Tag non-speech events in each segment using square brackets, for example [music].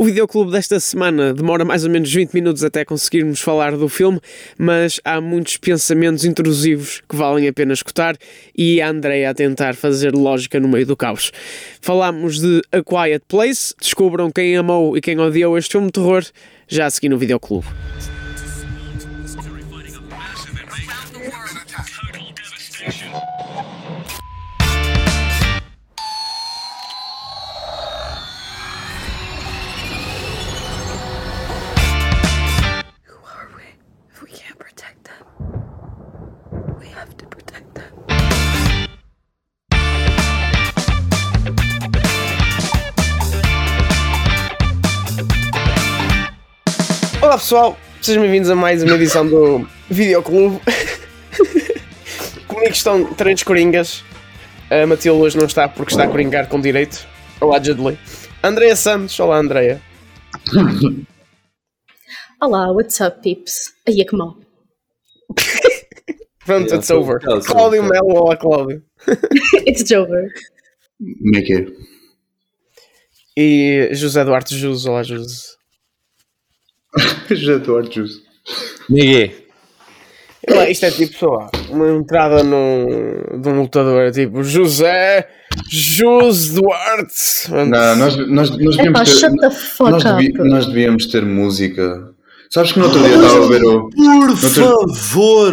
O videoclube desta semana demora mais ou menos 20 minutos até conseguirmos falar do filme, mas há muitos pensamentos intrusivos que valem a pena escutar e a Andrea a tentar fazer lógica no meio do caos. Falámos de A Quiet Place, descubram quem amou e quem odiou este filme de terror já a seguir no videoclube. Olá pessoal, sejam bem-vindos a mais uma edição do Videoclube. Comigo estão três coringas. A Matilde hoje não está porque está a coringar com direito. Allegedly. Andreia Santos, olá Andreia. [laughs] Olá, what's up, peeps? Aí é que mal. [laughs] Pronto, it's over. Cláudio Melo, olá Cláudio. [laughs] It's over. Como é que é? E José Duarte Jus, olá José. [laughs] Já estou Arjus. Miguel. Olá, Isto é tipo, lá, uma entrada num, de um lutador, tipo José Jus Duarte. Não, nós, nós, nós devíamos ter. shut the fuck Nós, up. devi- nós devíamos ter música. Sabes que no outro dia eu estava a ver o. Por favor!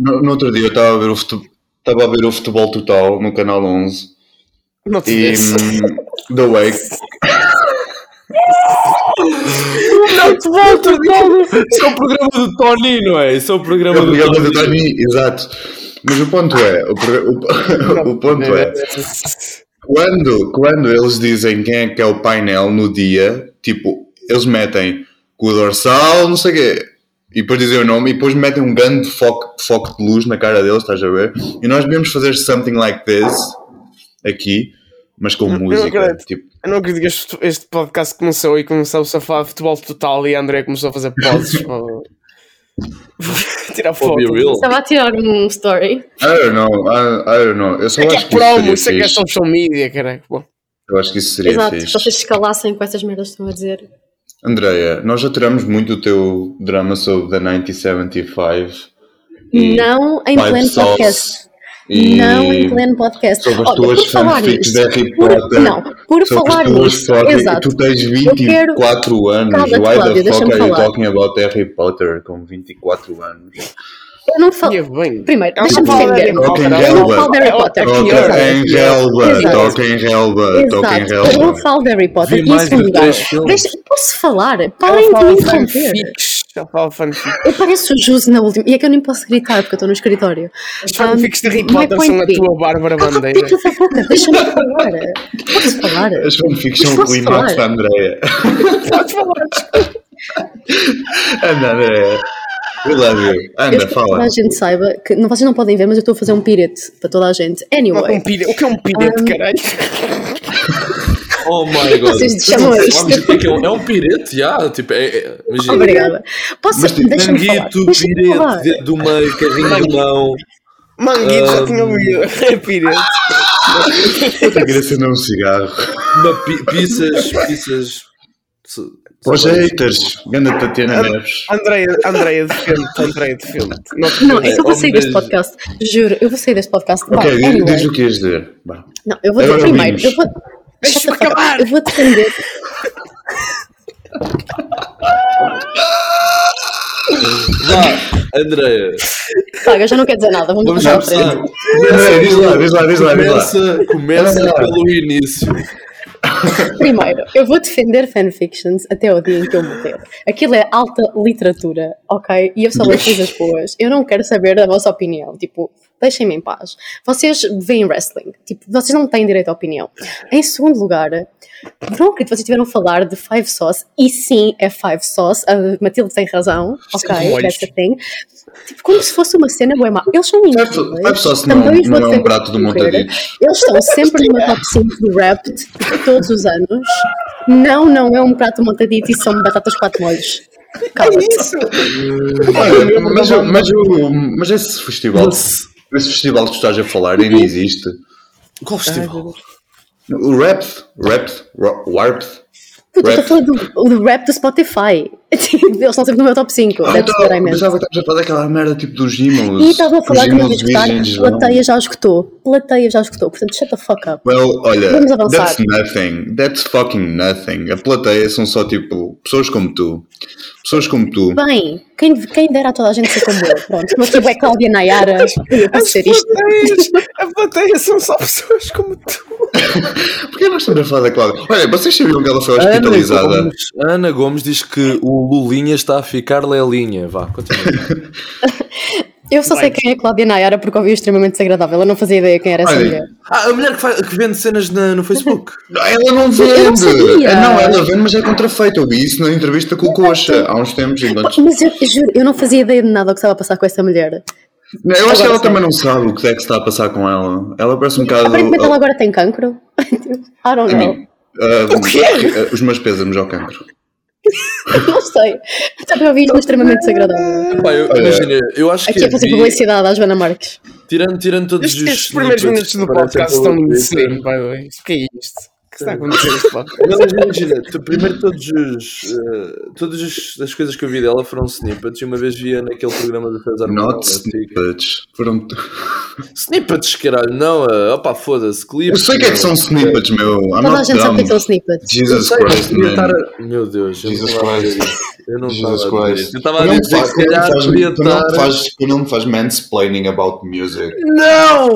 No, no outro dia eu estava a ver o futebol. Estava a ver o futebol total no canal 11 Não te e hum, The Wake. [laughs] Não te volto, Isso é o programa do Tony, não é? Isso é o programa É o do programa do Tony. Tony, exato. Mas o ponto é, o, pro- o, [laughs] o ponto é, quando, quando eles dizem quem é que é o painel no dia, tipo, eles metem com o dorsal, não sei o quê, e depois dizem o nome, e depois metem um grande foco, foco de luz na cara deles, estás a ver? E nós devíamos fazer something like this, aqui, mas com não música. acredito. Tipo, Eu não acredito que este, este podcast começou e começou-se a falar de futebol total e a André começou a fazer poses. [laughs] para- Tirar foto. Estava a tirar um story. I don't know, I, I don't know. Eu só É que acho é que isso promo, isso é que é social media, caralho. Eu acho que isso seria Exato, se fixe. vocês escalassem com essas merdas que estão a dizer. Andreia, nós já tiramos muito o teu drama sobre The 1975 e Não em pleno podcast. E Não em pleno podcast. sobre as tuas por falar fanfics de Harry Potter. não, por sobre falar nisso, exato. Tu tens Eu quero- 24 anos. Why Cláudio, the fuck are you talking about Harry Potter com 24 anos? Eu não falo. Primeiro, deixa-me defender. Harry Potter, Talking ela- Eu não Helba. falo de Harry Potter. relva, toca em Exato, eu não falo de Harry Potter. Três filmes. deixa- posso falar? Parem de me interromper. Fala de fanfics. Eu pareço o Jus na última. E é que eu nem posso gritar porque eu estou no escritório. As fanfics de Harry Potter são a tua Bárbara Cala a Bandeira. pica da boca, deixa-me falar. Posso falar? As fanfics são o clímax da Andreia. Podes falar. Anda, Andreia. We love you. Eu Anda, fala. a gente saiba que não, vocês não podem ver, mas eu estou a fazer um pirete para toda a gente. Anyway, um O que é um pirete, caralho? Oh my god. Vocês chamam isto. sabes o que é um- É um pirete, já. Tipo, é, é, imagina. obrigada. Posso, Mas, tipo, deixa-me falar. Falar. pirete, dedo do meio, carrinho de mão. Manguito, já Ah, tinha ouvido. É pirete. Eu queria acender um cigarro. Uma pi- pizzas, pizzas. os haters, ganda Tatiana Neves. Andreia, Andreia defende-te, Andreia. Não te Não, é eu vou sair deste podcast. Juro, eu vou sair deste podcast. Ok, diz, anyway. diz o que ias dizer. Não, eu vou dizer primeiro. Eu vou. Deixa-me acabar. Eu vou defender. Vá, Andréia. Paga, já não quer dizer nada. Vamos, Vamos passar à começar. frente. André, diz lá, diz lá, diz lá, diz lá. Começa, começa pelo início. Primeiro, eu vou defender fanfictions até o dia em que eu morrer. Aquilo é alta literatura, ok? E eu só leio coisas boas. Eu não quero saber a vossa opinião. Tipo, deixem-me em paz. Vocês veem wrestling. Tipo, vocês não têm direito à opinião. Em segundo lugar, não acredito que vocês tiveram a falar de Five Sauce. E sim, é Five Sauce. A Matilde tem razão, ok? molhos. That's the thing. Tipo, como se fosse uma cena boa má. Eles são Five incríveis. Five Sauce não, Também os não é um prato de morrer. montaditos. Eles estão sempre meu top 5 do rap de todos os anos. Não, não é um prato montadito e são batatas quatro molhos. Cala-te. Isso! Olha, mas, o- mas, o- mas esse festival, esse festival que tu estás a falar ainda existe. Qual festival? O Rap, Rap, Warp, Puta, Rap. estou a falar do, do rap do Spotify. [laughs] Eles estão sempre no meu top 5. Ah, That's então, pensava que estavas a falar daquela merda tipo dos Gimos. E estava a falar que não ia escutar. Plateia já escutou. Plateia já escutou. Portanto, shut the fuck up. Well, olha, Vamos avançar. that's nothing. That's fucking nothing. A plateia são só tipo pessoas como tu. Pessoas como tu. Bem, quem, quem dera a toda a gente ser como eu. Pronto, estou aqui é Cláudia Nayara. As ser isto. plateias, a plateia são só pessoas como tu. [laughs] Porquê nós estamos a falar da Cláudia? Olha, vocês sabiam que ela foi Ana hospitalizada? Gomes, Ana Gomes diz que o Lulinha está a ficar lelinha. Vá, continua. Eu só sei quem é Cláudia Nayara porque ouvi o extremamente desagradável. Eu não fazia ideia quem era essa Olha, mulher. Ah, a mulher que, faz- que vende cenas na- no Facebook. [laughs] Ela não vende. Eu não sabia. Ah, Não, ela vende, mas é contrafeito. Eu vi isso na entrevista com o Coxa há uns tempos. Enquanto... Mas eu, eu juro, eu não fazia ideia de nada o que estava a passar com essa mulher. Não, Eu acho que ela sei. também não sabe o que é que está a passar com ela. Ela parece um bocado. Aparentemente ela agora tem cancro. [laughs] I don't I know. mean, uh, Os meus pésamos ao cancro. [laughs] Não sei. Também ouvi isto no extremamente desagradável. Pá, eu, imagina, eu acho que Aqui a fazer publicidade à Joana Marques. tirando, tirando todos Estes, os estes primeiros minutos do podcast estão de cinema, by the way. O que é isto? O que está a acontecer neste [laughs] podcast? Mas imagina, tu, primeiro todos os, eh, todas as- as coisas que eu vi dela foram snippets e uma vez via naquele programa do César Not snippets. Foram... Snippets, caralho, não, eh, opa, foda-se, clipes. Eu sei o que é que são snippets, meu. I'm Toda a gente sabe o que é que são snippets. Jesus Eu sei, mas Christ, man. estar a- Meu Deus, eu não Jesus Christ. Eu não Jesus estava a dizer. Eu estava a não dizer que faz- se não calhar faz- podia tu não estar. faz- Tu não faz mansplaining about music. Não!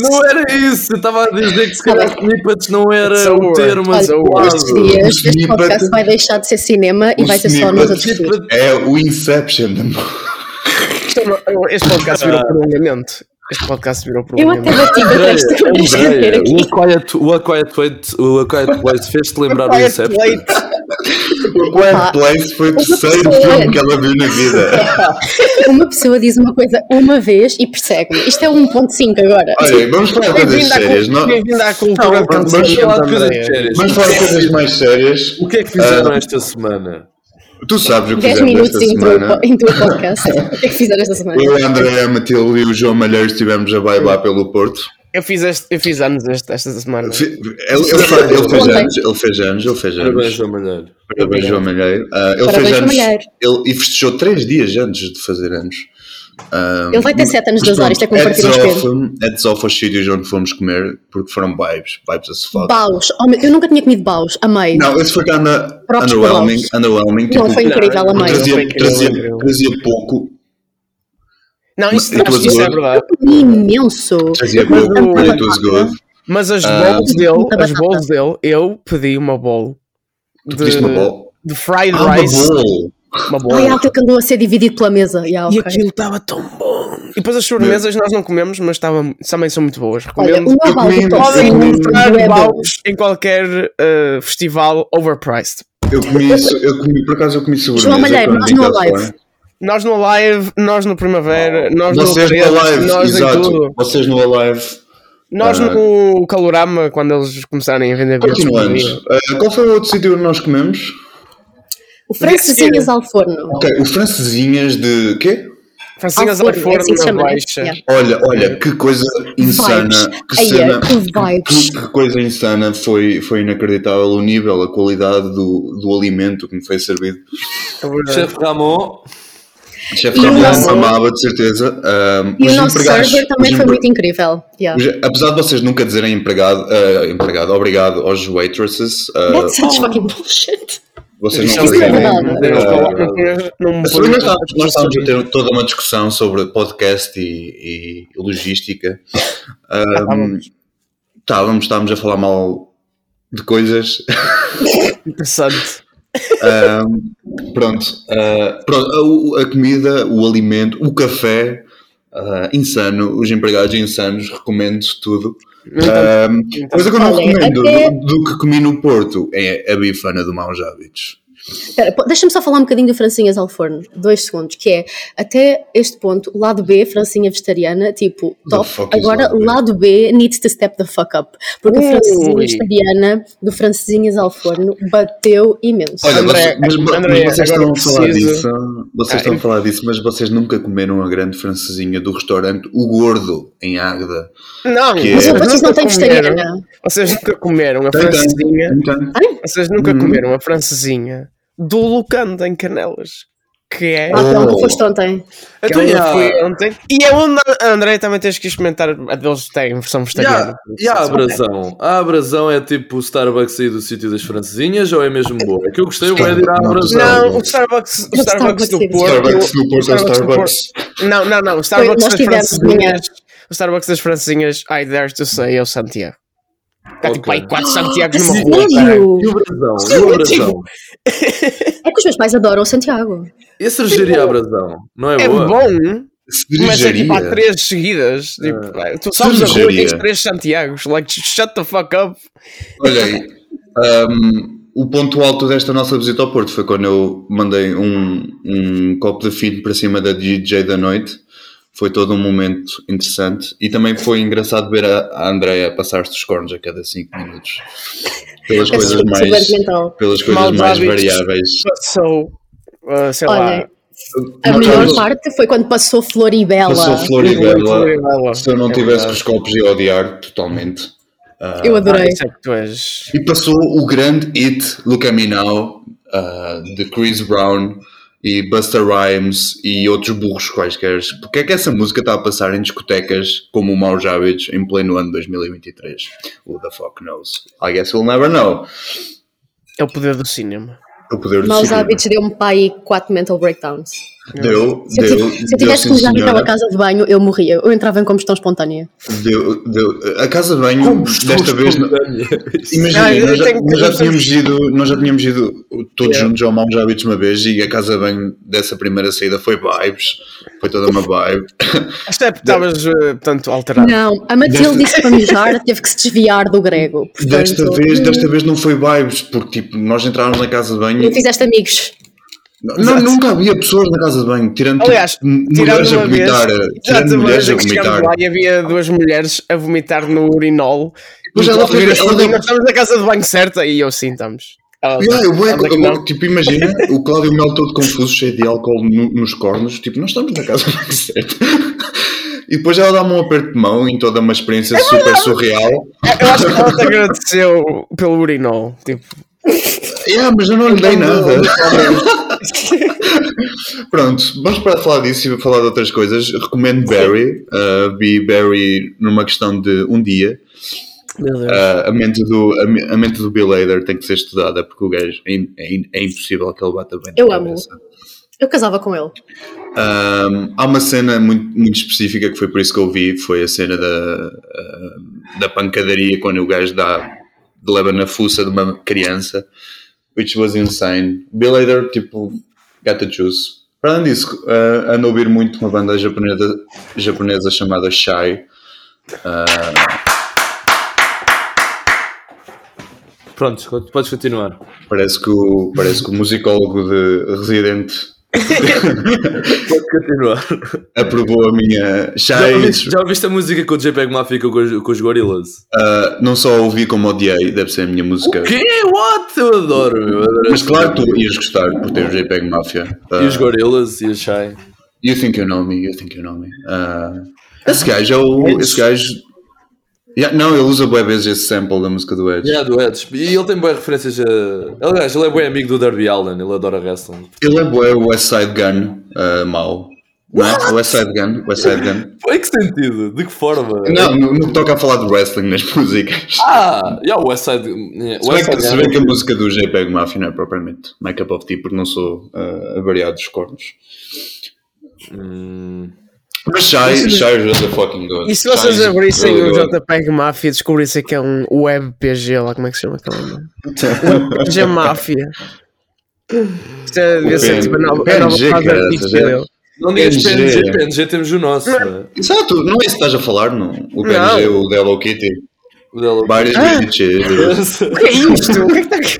Não era isso! Eu estava a dizer que se calhar [laughs] snippets não era So o termo dias, O este podcast vai deixar de ser cinema e vai ser só nós a snippet- discutir. É o Inception. É uma- Este podcast virou prolongamento. Este podcast virou Eu até prolongamento. bati para esta o A Quiet, o A Quiet Place, o A Quiet Place fez-te lembrar o Inception. O Place foi o terceiro pessoa- filme que ela viu na vida. [laughs] Uma pessoa diz uma coisa uma vez e persegue-me. Isto é 1.5 agora. Olha, vamos falar de coisas Bem-vindo à, sérias. bem-vindo à cultura Não, de vamos falar de coisas sérias. Vamos falar de coisas mais sérias. O que é que fizeram Ah, esta semana? Tu sabes o que 10 fizemos minutos esta semana. o- into o podcast. O que é que fizeram esta semana? Eu, a André, a Matilde e o João Malheiro estivemos a bailar pelo Porto. Eu fiz, este, eu fiz anos este, esta semana. Ele, ele fa- ele fez anos, ele fez anos, ele fez Parabéns, anos. João Malheiro. Parabéns, João Malheiro. Ah, ele Parabéns, fez anos ele, e festejou três dias antes de fazer anos. Ah, Ele vai ter 7 anos de mas azar, isto é como partir um heads espelho. off, heads off aos sítios onde fomos comer, porque foram vibes, vibes as fuck. Baus. Oh, eu nunca tinha comido baus. Amei. Não, esse foi cá na Próprios underwhelming, underwhelming. Não, tipo, foi incrível, amei. Trazia, trazia, trazia pouco, Não, isso, It acho isso é good. verdade. Comi imenso. trazia Mas pouco, o- but it was good. Mas as Ah, bowls dele, as bowls dele, eu pedi uma bowl Tu de, uma bola. de fried Ah, uma rice. Uma bowl. Ai, aquilo que andou a ser dividido pela mesa. Yeah, E ok. aquilo estava tão bom. E depois as sobremesas nós não comemos, mas estava, também são muito boas. Recomendo. Eu Podem eu encontrar é baus em qualquer eh, festival overpriced. Eu comi isso, eu comi, por acaso eu comi sobremesa. João Malheiro, nós no cá Alive. fora. Nós no Live, nós no Primavera, nós no Vocês no Preto, Alive, nós em exato. tudo. Vocês no Alive. Nós Ah. no Calorama, quando eles começarem a vender Continuamos. Ah, qual foi o outro sítio onde nós comemos? O francesinhas ao forno. Ok, o francesinhas de quê? Francinhas Ao forno, é forno assim na né? baixa. Yeah. Olha, olha, que coisa insana. Vibes. Que cena. que. Que, que coisa insana. Foi, foi inacreditável o nível, a qualidade do, do alimento que me foi servido. Chefe Ramon, Chefe E o Ramon nosso- amava, de certeza. Ah, E o nosso empregados- server também foi muito incrível. Yeah. os- Apesar de vocês nunca dizerem empregado, ah, empregado obrigado aos waitresses, ah, That's such fucking bullshit. vocês não é fazem. Não Ah, nós estávamos, nós estávamos a ter toda uma discussão sobre podcast e, e logística. Um, estávamos, estávamos a falar mal de coisas. Interessante. Um, pronto, uh, pronto a, a comida, o alimento, o café, uh, insano, os empregados insanos, recomendo tudo. Um, coisa que eu não Olha, recomendo até- do, do que comi no Porto é a bifana do Maus Hábitos. Deixa-me só falar um bocadinho do Francinhas ao forno, dois segundos, que é, até este ponto, lado B, Francinha vegetariana, tipo, top, agora lado B? lado B needs to step the fuck up, porque a Ui. Francinha vegetariana do Francinhas ao forno bateu imenso. Olha, André, vocês, mas, mas André, vocês agora estão a falar preciso- disso, vocês Ah, estão a eu- falar disso, mas vocês nunca comeram a grande francesinha do restaurante O Gordo, em Águeda. Não, Que Mas é- vocês vocês não têm vegetariana. Vocês nunca comeram a francesinha. Vocês nunca Uhum. comeram a francesinha do Lucanda em Canelas. Que é. ah, então, Oh. tu foste ontem. que Então, eu já, fui ontem. E é onde a André também tens que experimentar. A deles têm versão vegetariana. já a abrasão. A abrasão é tipo o Starbucks aí do sítio das francesinhas ou é mesmo boa? É que eu gostei bué de ir à abrasão. Não, o Starbucks, o O Starbucks do Porto. Starbucks no Porto é o do Starbucks. Não, não, não. O Starbucks das francesinhas. O Starbucks das francesinhas, I dare to say, é o Santiago. Há tipo Ok. aí quatro Santiagos A numa rua. sério? E o abrasão? Sim, E o tipo-? É que os meus pais adoram o Santiago. E a cervejaria abrasão? Não é É boa? bom, mas é tipo há três seguidas. Tipo, tu sabes a rua e tens três Santiagos. Like, shut the fuck up. Olha aí, um, o ponto alto desta nossa visita ao Porto foi quando eu mandei um, um copo de fino para cima da DJ da noite. Foi todo um momento interessante e também foi engraçado ver a, a Andrea passar-se os cornos a cada 5 minutos. Pelas coisas mais, pelas coisas mais variáveis. Passou, uh, sei lá. Olha, a Não, melhor parte foi quando passou Floribela. Passou Floribela. Floribela. Se eu não É tivesse com os copos ia odiar totalmente. Ah, Eu adorei. Ah, é. E passou o grande hit Look at Me Now uh, de Chris Brown e Busta Rhymes e outros burros quaisquer. Porque é que essa música está a passar em discotecas como o Maus Hábitos em pleno ano 2023? Who the fuck knows? I guess we'll never know. É o poder do cinema. O poder do Maus cinema. hábitos deu-me para aí 4 mental breakdowns. Deu, Se eu, deu, se eu tivesse que usar senhora. naquela casa de banho, eu morria. Eu entrava em combustão espontânea. Deu, deu. A casa de banho, desta vez, Imagina, Ah, nós, já, nós já tínhamos ido, nós já tínhamos ido todos Yeah. juntos ao Maus Hábitos uma vez e a casa bem dessa primeira saída foi vibes, foi toda uma vibe. Isto é porque estavas, uh, portanto, alterado. Não, a Matilde disse para mijar, teve que se desviar do grego. Portanto, Desta vez, desta vez não foi vibes, porque tipo, nós entrávamos na casa de banho não e fizeste amigos. Não, nunca havia pessoas na casa de banho, tirando Aliás, tirando mulheres a uma vez, vomitar, já tirando te mulheres a vomitar. lá e havia duas mulheres a vomitar no urinol. E ela foi- ela deu- nós estamos na casa de banho certa e eu sim, estamos. Ela- Yeah, eu, eu- não. tipo, imagina [laughs] o Cláudio Mel todo confuso, cheio de álcool no- nos cornos. Tipo, nós estamos na casa bem certo. E depois ela dá-me um aperto de mão em toda uma experiência super surreal. Eu acho que ela te agradeceu pelo urinol. Tipo, [laughs] Yeah, mas eu não lhe dei nada. [laughs] Pronto, vamos para falar disso e falar de outras coisas. Recomendo Barry. Uh, vi Barry numa questão de um dia. Uh, a, mente do, a, a mente do Bill Hader tem que ser estudada porque o gajo é, é é impossível que ele bata bem. Eu amo. cabeça. Eu casava com ele. Um, há uma cena muito, muito específica que foi por isso que eu vi, foi a cena da, uh, da pancadaria quando o gajo dá, leva na fuça de uma criança, which was insane. Bill Hader, tipo, got the juice. Para além disso, uh, ando a ouvir muito uma banda japonesa, japonesa chamada Shy. Uh, Pronto, podes continuar. parece, que o, parece que o musicólogo de Resident [laughs] Podes continuar. aprovou a minha Já Shy. ouviste, já ouviste a música que o JPEG Mafia com com os Gorillaz? Uh, não só ouvi como odiei, deve ser a minha música. O quê? What? Eu adoro, meu. Adoro Mas claro que música. tu ias gostar por ter o JPEG Mafia. Uh, E os Gorillaz e os Shy. you think you know me, you think you know me. Uh, esse gajo é o. Esse gajo. Yeah, não, ele usa bué vezes esse sample da música do Edge. Yeah, do Edge. E ele tem boas referências a. Aliás, ele é bem amigo do Darby Allen, ele adora wrestling. Ele é bué o West Side Gun uh, mau. Não é? West Side Gun, West Side Gun. [laughs] Em que sentido? De que forma? Não, no, no que toca a falar de wrestling nas [laughs] músicas. Ah, yeah, o West Side. yeah, Se bem, West que, se bem que a música do JPEG Mafia não é propriamente my cup of tea, porque não sou uh, avariado dos cornos. Hum, Mas Shy, Shy is a fucking god. E se vocês is abrissem really o. JPEG Mafia e descobrissem que é um WebPG lá, como é que se chama aquele nome? [laughs] WebPG Mafia. Isto é, devia ser tipo a nova, a nova PNG, fase dele. não digas PNG. PNG, PNG temos o nosso. né? Exato, não é isso que estás a falar, não. O PNG, Não. o Hello Kitty. O Várias Ah. [laughs] O que é isto? O que é que está aqui?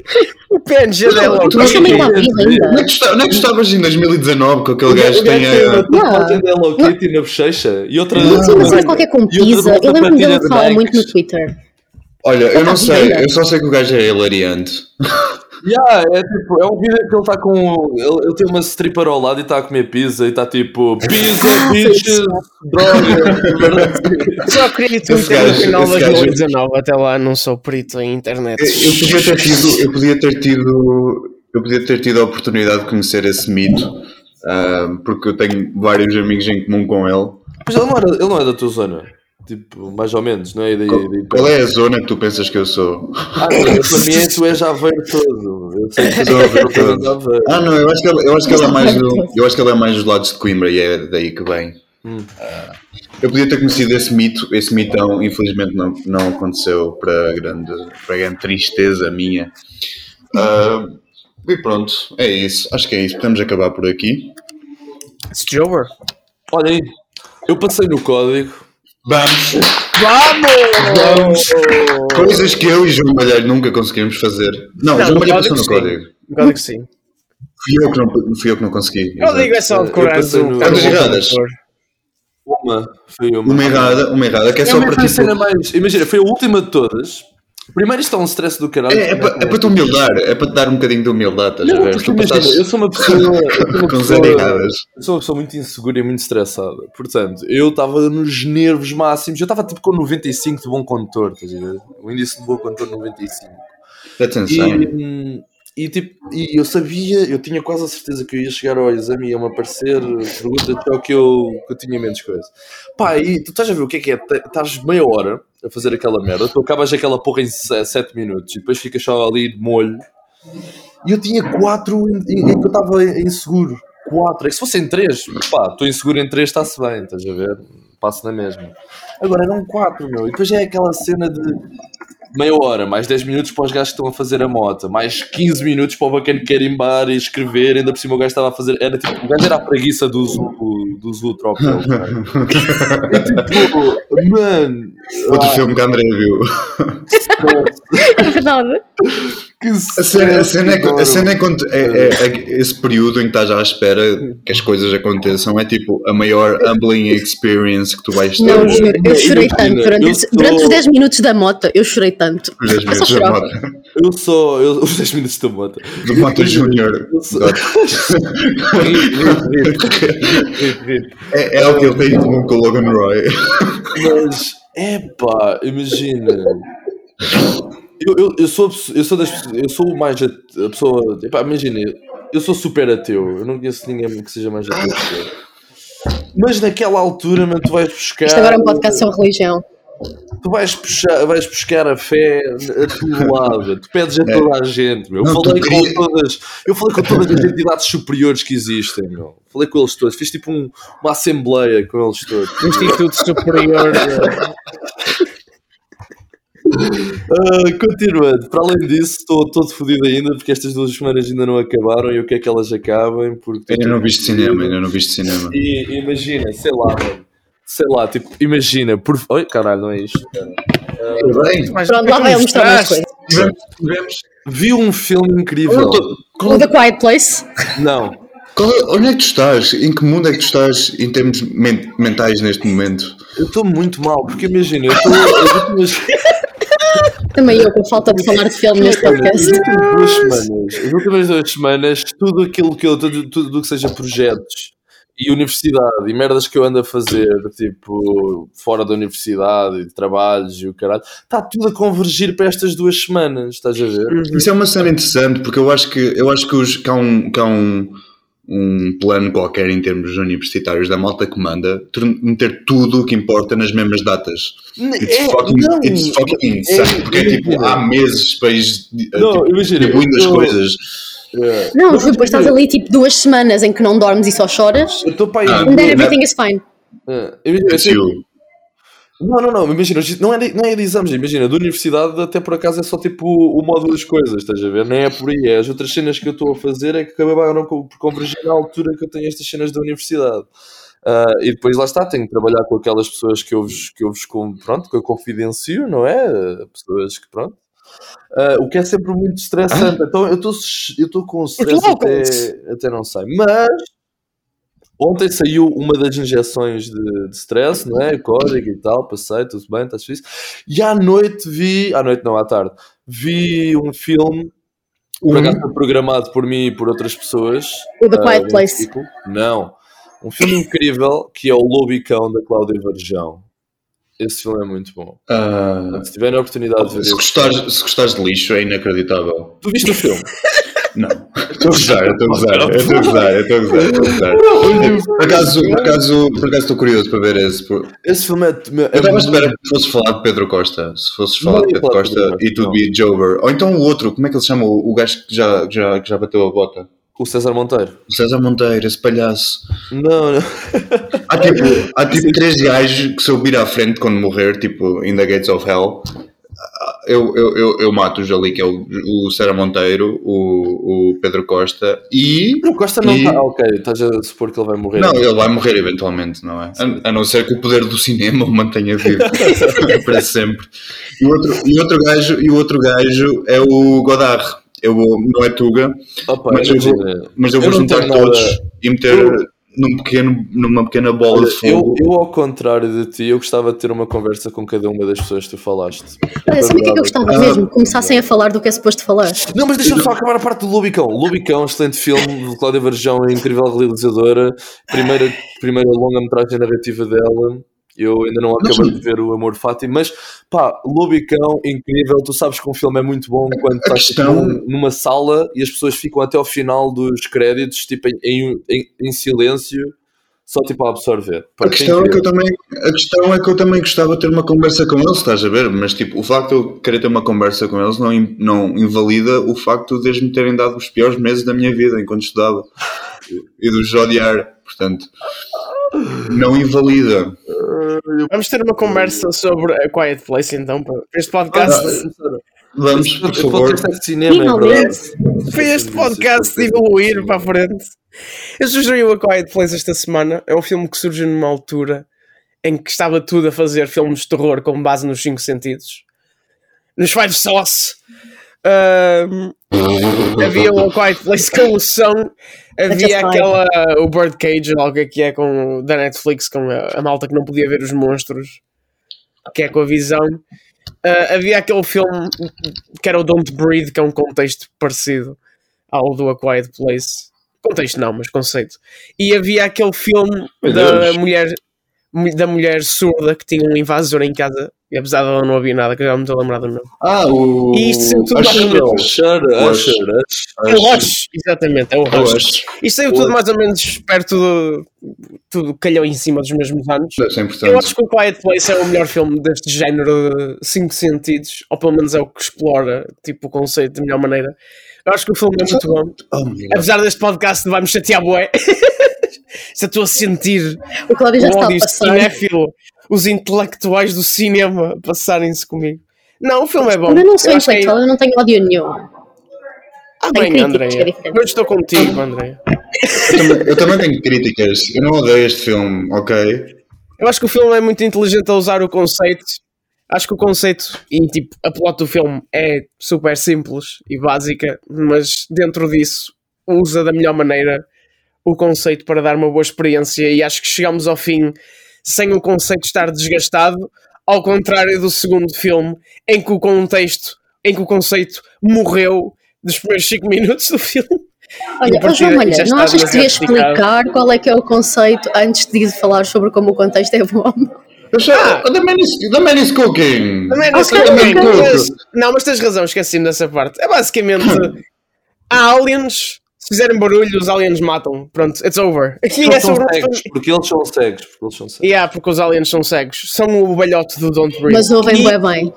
O PNG da Hello Mas também está vivo Não é ainda. que está- não é que estavas em 2019 com aquele gajo que tem a. tatuagem da Hello Kitty na bochecha e outra. Não tinha uma cena qualquer com e pizza. Eu lembro-me dele de falar muito no Twitter. Olha, eu não Tá sei, eu só sei que o gajo é hilariante. Yeah, é tipo, é um vídeo que ele está com. Ele, ele tem uma stripper ao lado e está a comer pizza e está tipo pizza, [laughs] bitches, droga. [laughs] Só acredito Esse muito no final de esse gajo- 2019. Até lá não sou perito em internet. Eu, eu podia ter tido, eu podia ter tido, eu podia ter tido a oportunidade de conhecer esse mito, ah, porque eu tenho vários amigos em comum com ele. Mas ele não, era, ele não é da tua zona. Tipo, mais ou menos, não é? Daí, Qual, daí, qual é a zona que tu pensas que eu sou? Ah, não, para mim é tu és Aveiro todo. Eu sei que tu Sou és Aveiro todo. Ah, não, eu acho que ele, eu acho que ele é mais do, eu acho que ele é mais dos lados de Coimbra e é daí que vem. Hum. Ah, eu podia ter conhecido esse mito, esse mitão, infelizmente não, não aconteceu para grande, para grande tristeza minha. Ah, e pronto, é isso. Acho que é isso. Podemos acabar por aqui. It's Jover. Olha aí, eu passei no código. Vamos! Vamos! Coisas que eu e João Malheiro nunca conseguimos fazer. Não, Não, João no Malheiro passou no sim. código. O código sim. Fui eu que não, fui eu que não consegui. É só Eu decorar passei o no- carro Quantas do erradas? Uma, foi uma. Uma errada, uma errada, que é só Não, mas para a tipo. Imagina, foi a última de todas. Primeiro isto é um stress do caralho. É, é, para, é para te humildar, é para te dar um bocadinho de humildade, estás a Não, ver? porque Tu imagina, estás eu sou uma pessoa. eu sou uma [laughs] pessoa-. Eu sou uma pessoa muito insegura e muito estressada. Portanto, eu estava nos nervos máximos. Eu estava tipo com 95 de bom condutor, estás a ver? O índice de bom condutor 95. That's E, hum, e, tipo, e eu sabia, eu tinha quase a certeza que eu ia chegar ao exame e iam-me aparecer perguntas só que eu, que eu tinha menos coisa. Pá, e tu estás a ver o que é que é? Estás meia hora a fazer aquela merda, tu acabas aquela porra em 7 minutos e depois ficas só ali de molho. E eu tinha 4 em, que eu estava inseguro. 4. É se fossem 3, pá, estou inseguro em 3, está-se bem, estás a ver? Passo na mesma. Agora eram 4, meu. E depois é aquela cena de meia hora, mais 10 minutos para os gajos que estão a fazer a moto, mais 15 minutos para o bacana carimbar e escrever, ainda por cima o gajo estava a fazer. Era tipo, o gajo era a preguiça do Zulu, do Zulu Tropel. [laughs] É tipo, mano. Outro filme que André viu. [laughs] É verdade. Que A cena, a cena é, a cena é quando é, é- é esse período em que estás à espera que as coisas aconteçam é tipo a maior humbling experience que tu vais ter. Não, juro, eu chorei Imagina, tanto. Durante, eu esse- sou- durante os 10 minutos da moto, eu chorei tanto. Os 10 Eu só minutos da moto. Eu sou. Eu, os 10 minutos da moto. Do Moto Júnior. Eu sou-. É, é algo que ele tem em comum com o Logan Roy. Mas, epá, imagina. Eu, eu, eu, sou, eu, sou das, pessoas- eu sou mais a, a pessoa. Epá, imagina, eu sou super ateu. Eu não conheço ninguém que seja mais ateu que eu. Mas naquela altura, mano, tu vais buscar. Isto agora é um podcast sobre religião. Tu vais, puxar, vais buscar a fé a todo lado. Tu pedes a É. toda a gente, meu. Eu Não, falei queria- com todas. Eu falei com todas as entidades superiores que existem, meu. Falei com eles todos. Fiz tipo um- uma assembleia com eles todos. O Instituto Superior. [laughs] Ah, continuando, para além disso, estou todo fodido ainda porque estas duas semanas ainda não acabaram e eu quero que elas acabem. Porque Ainda não viste cinema, ainda não viste cinema. E imagina, sei lá, mano. Sei lá, tipo, imagina, por. Oi, caralho, não é isto. cara. Bem, mas Pronto, lá vai ele mostrar mostraste. coisas. tivemos, tivemos. Vi um filme incrível. O The Quiet Place. Não, Qual é- onde é que tu estás? Em que mundo é que tu estás em termos men- mentais neste momento? eu estou muito mal, porque imagina, eu estou. Também eu, com falta de falar de filme neste podcast. As últimas duas semanas, as últimas duas semanas, tudo aquilo que eu, tudo, tudo que seja projetos e universidade e merdas que eu ando a fazer, tipo, fora da universidade e de trabalhos e o caralho, está tudo a convergir para estas duas semanas, estás a ver? Isso é uma cena interessante porque eu acho que, eu acho que, os, que há, um, que há um, um plano qualquer em termos universitários da malta que manda ter- meter tudo o que importa nas mesmas datas. It's É, fucking, não. it's fucking insane. É, porque é tipo, imagina. há meses para ir Não, tipo, distribuindo as eu- coisas. É. Não, depois estás ali tipo duas semanas em que não dormes e só choras. Eu estou para aí. Ah, And then Não. everything is fine. É, eu you. Não, não, não, imagina, não é, de, não é de exames, imagina, da universidade até por acaso é só tipo o, modo das coisas, estás a ver? Nem é por aí, é as outras cenas que eu estou a fazer é que acabaram por convergir na altura que eu tenho estas cenas da universidade. Ah, e depois lá está, tenho que trabalhar com aquelas pessoas que eu vos, que eu vos pronto, que eu confidencio, não é? Pessoas que, pronto, Uh, o que é sempre muito estressante. [coughs] Então eu estou eu estou com stress até, até não sei. Mas ontem saiu uma das injeções de, de stress, não é? Código e tal, passei, tudo bem, está fixe. E à noite vi, à noite não, à tarde, vi um filme por acaso foi programado por mim e por outras pessoas. O The Quiet uh, Place. Não. Um filme incrível que é o Lobicão da Cláudia Varjão. Esse filme é muito bom. Uh, se tiverem a oportunidade de ver se gostares, se gostares de lixo, é inacreditável. Tu viste o filme? [laughs] Não. Estou a gozar, estou a gozar, estou a gozar, estou a gozar. Por acaso, por acaso, por acaso estou curioso para ver esse. Esse filme é. é eu estava a esperar que fosses falar de Pedro Costa. Se fosses falar de Pedro Costa e tu de Jover. Ou então o outro, como é que ele se chama? O gajo que já, já, que já bateu a bota. O César Monteiro. O César Monteiro, esse palhaço. Não, não. Há tipo, há [laughs] tipo três gajos que se eu vir à frente quando morrer, tipo, in the gates of hell, eu, eu, eu, eu mato-os ali, que é o, o César Monteiro, o, o Pedro Costa e. Pedro Costa não está. E... Ok, estás a supor que ele vai morrer. Não, ele vai morrer eventualmente, não é? A, a, não ser que o poder do cinema o mantenha vivo [laughs] para sempre. E o outro, e outro gajo, e o outro gajo é o Godard eu vou, não é Tuga, Opa, mas, eu vou, mas eu vou juntar todos nada. e meter eu, num pequeno, numa pequena bola olha, de fogo. Eu, eu, ao contrário de ti, eu gostava de ter uma conversa com cada uma das pessoas que tu falaste. Olha, sabe o que é que eu gostava ah, mesmo? Começassem a falar do que é suposto falar. Não, mas deixa-me só acabar a parte do Lubicão. Lubicão, excelente filme de Cláudia Varjão, incrível realizadora, primeira, primeira longa-metragem narrativa dela eu ainda não acabei de ver o Amor Fátima, mas pá, Lobicão, incrível. Tu sabes que um filme é muito bom quando estás tipo, questão... numa sala e as pessoas ficam até ao final dos créditos, tipo em, em, em silêncio, só tipo a absorver. a questão, é que eu também, a questão é que eu também gostava de ter uma conversa com eles, estás a ver? Mas tipo, o facto de eu querer ter uma conversa com eles não, não invalida o facto de eles me terem dado os piores meses da minha vida enquanto estudava [laughs] e de os odiar. Portanto, não invalida. Vamos ter uma conversa sobre a Quiet Place então, para este podcast. Vamos, por favor. Foi este podcast de evoluir para a frente. Eu sugeri a Quiet Place esta semana. É um filme que surge numa altura em que estava tudo a fazer filmes de terror com base nos cinco sentidos. Nos Five Sauce. Um, havia o Quiet Place com o som Havia aquela, o Birdcage, algo que é com, da Netflix, com a, a, malta que não podia ver os monstros, que é com a visão. Uh, havia aquele filme que era o Don't Breathe, que é um contexto parecido ao do A Quiet Place. Contexto não, mas conceito. E havia aquele filme da mulher, da mulher surda que tinha um invasor em casa e apesar de ela não ouvir nada, que eu já me estou a lembrar do nome. Ah, o. E isto saiu tudo mais ou menos. Usher, Usher, É o Rush, exatamente, é o Rush. Isto saiu tudo mais ou menos perto do. Tudo calhou em cima dos mesmos anos. É eu acho que o Quiet Place é o melhor filme deste género de 5 sentidos, ou pelo menos é o que explora tipo, o conceito de melhor maneira. Eu acho que o filme é muito bom. Oh, apesar deste podcast, vai-me chatear, bué. [laughs] Se eu estou a sentir o, Cláudio já o ódio cinéfilo os intelectuais do cinema passarem-se comigo. Não, o filme é bom. Eu não sou eu intelectual, é... eu não tenho ódio nenhum. Ah, bem, André. Eu estou contigo, André. Eu também, eu também tenho críticas. Eu não odeio este filme, ok? Eu acho que o filme é muito inteligente a usar o conceito. Acho que o conceito e tipo, a plot do filme é super simples e básica, mas dentro disso usa da melhor maneira o conceito para dar uma boa experiência e acho que chegamos ao fim sem o conceito estar desgastado, ao contrário do segundo filme, em que o contexto, em que o conceito morreu dos primeiros 5 minutos do filme. Olha, João Malha, não achas que devia explicar qual é que é o conceito antes de falar sobre como o contexto é bom? Ah, the, man is, the man is cooking. The man is cooking. Mas, não, mas tens razão, esqueci-me dessa parte. É basicamente há [coughs] aliens se fizerem barulho, os aliens matam. Pronto, it's over. Porque eles, é são cegos, porque eles são cegos. Porque eles são cegos. Yeah, porque os aliens são cegos. São o balhote do Don't Breathe. Mas ouvem e... bem.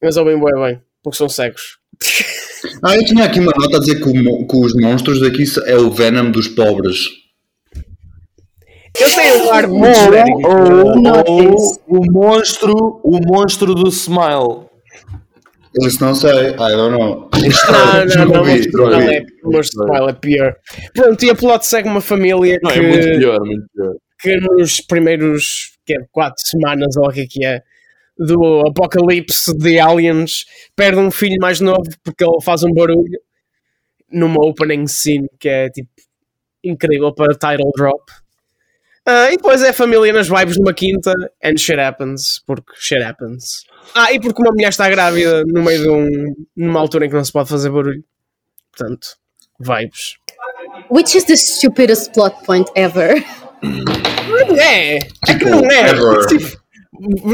Mas ouvem bem bem. Porque são cegos. [laughs] Ah, eu tinha aqui uma nota a dizer que, o, que os monstros daqui é o Venom dos pobres. Eu tenho um ar muito ou, o monstro, o monstro do Smile. Isso não sei, I don't know. Não, não, não, não, não é, mas spoiler é pior. Pronto, e a plot segue uma família não, que, é muito pior, muito pior. que nos primeiros que é, quatro semanas ou o que é que é do apocalipse de aliens, perde um filho mais novo porque ele faz um barulho numa opening scene que é tipo incrível para title drop. Uh, e depois é família nas vibes numa quinta and shit happens, porque shit happens. Ah, e porque uma mulher está grávida no meio de um. numa altura em que não se pode fazer barulho. Portanto, vibes. Which is the stupidest plot point ever? Não é! É que não é! Tipo,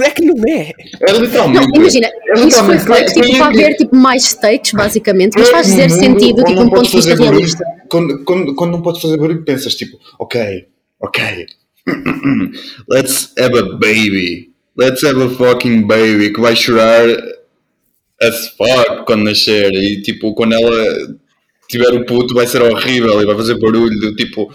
É que não é! É literalmente. Não, imagina, isso foi feito tipo, é para haver tipo, mais stakes, basicamente, mas faz dizer mundo, sentido quando tipo, não um ponto podes de vista fazer barulho- realista. Quando, quando, quando não podes fazer barulho, pensas tipo, ok, ok, [clears throat] let's have a baby. Let's have a fucking baby que vai chorar as fuck quando nascer. E tipo, quando ela tiver o puto, vai ser horrível e vai fazer barulho. do Tipo,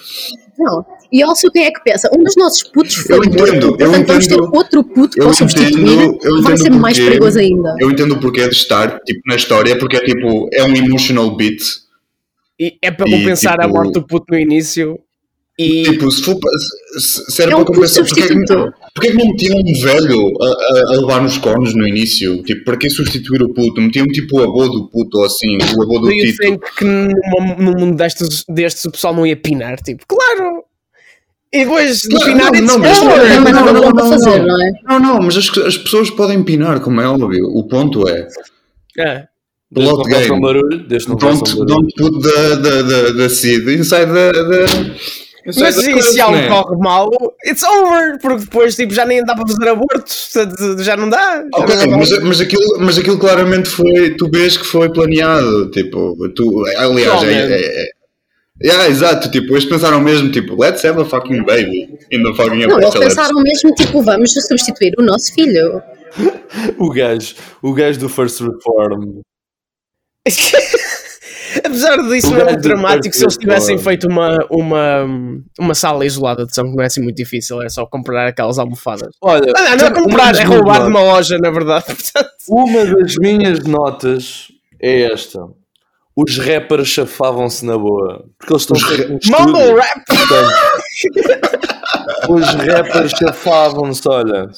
Não. E also quem é que pensa? Um dos nossos putos foi Eu entendo, eu portanto vamos ter entendo. outro puto eu para substituir, entendo, eu vai entendo ser mais perigoso ainda. Eu entendo o porquê de estar tipo, na história, porque é tipo, é um emotional beat. E é para compensar a tipo, morte do puto no início. E Tipo, se, for, para- se, se era É um para compensar, porque é, que, substituto. porque é que não metiam um velho a, a, a levar nos cornos no início? Tipo, para que substituir o puto? Metiam tipo o avô do puto ou assim, o avô do you Tito. think que num mundo destes, destes o pessoal não ia pinar? Tipo, claro! E depois de Claro, pinar, não, não. Não, não, é? Mas as, as pessoas podem pinar, como é óbvio. O ponto é, É. Façam game. barulho, Don't, don't put the, the, the, the seed inside the... the Mas se algo né? corre mal, it's over! Porque depois tipo, já nem dá para fazer aborto, portanto, já não dá. já Ok, não dá. mas, mas, aquilo, mas aquilo claramente foi. Tu vês que foi planeado. Tipo, tu, aliás, é, é, é- Yeah, exato, tipo, eles pensaram mesmo, tipo, let's have a fucking baby in the fucking Não, eles pensaram mesmo, tipo, vamos substituir o nosso filho. [laughs] O gajo, o gajo do First Reform. [laughs] Apesar disso, não é muito dramático se eles tivessem feito uma, uma, uma sala isolada de som, que não é assim muito difícil, é só comprar aquelas almofadas. Olha, Ah, não, é comprar, é roubar de uma loja, na verdade. [laughs] Uma das minhas notas é esta. Os rappers chafavam-se na boa. Porque eles estão estúdio. Mumble rap! Portanto, [laughs] os rappers chafavam-se, olha.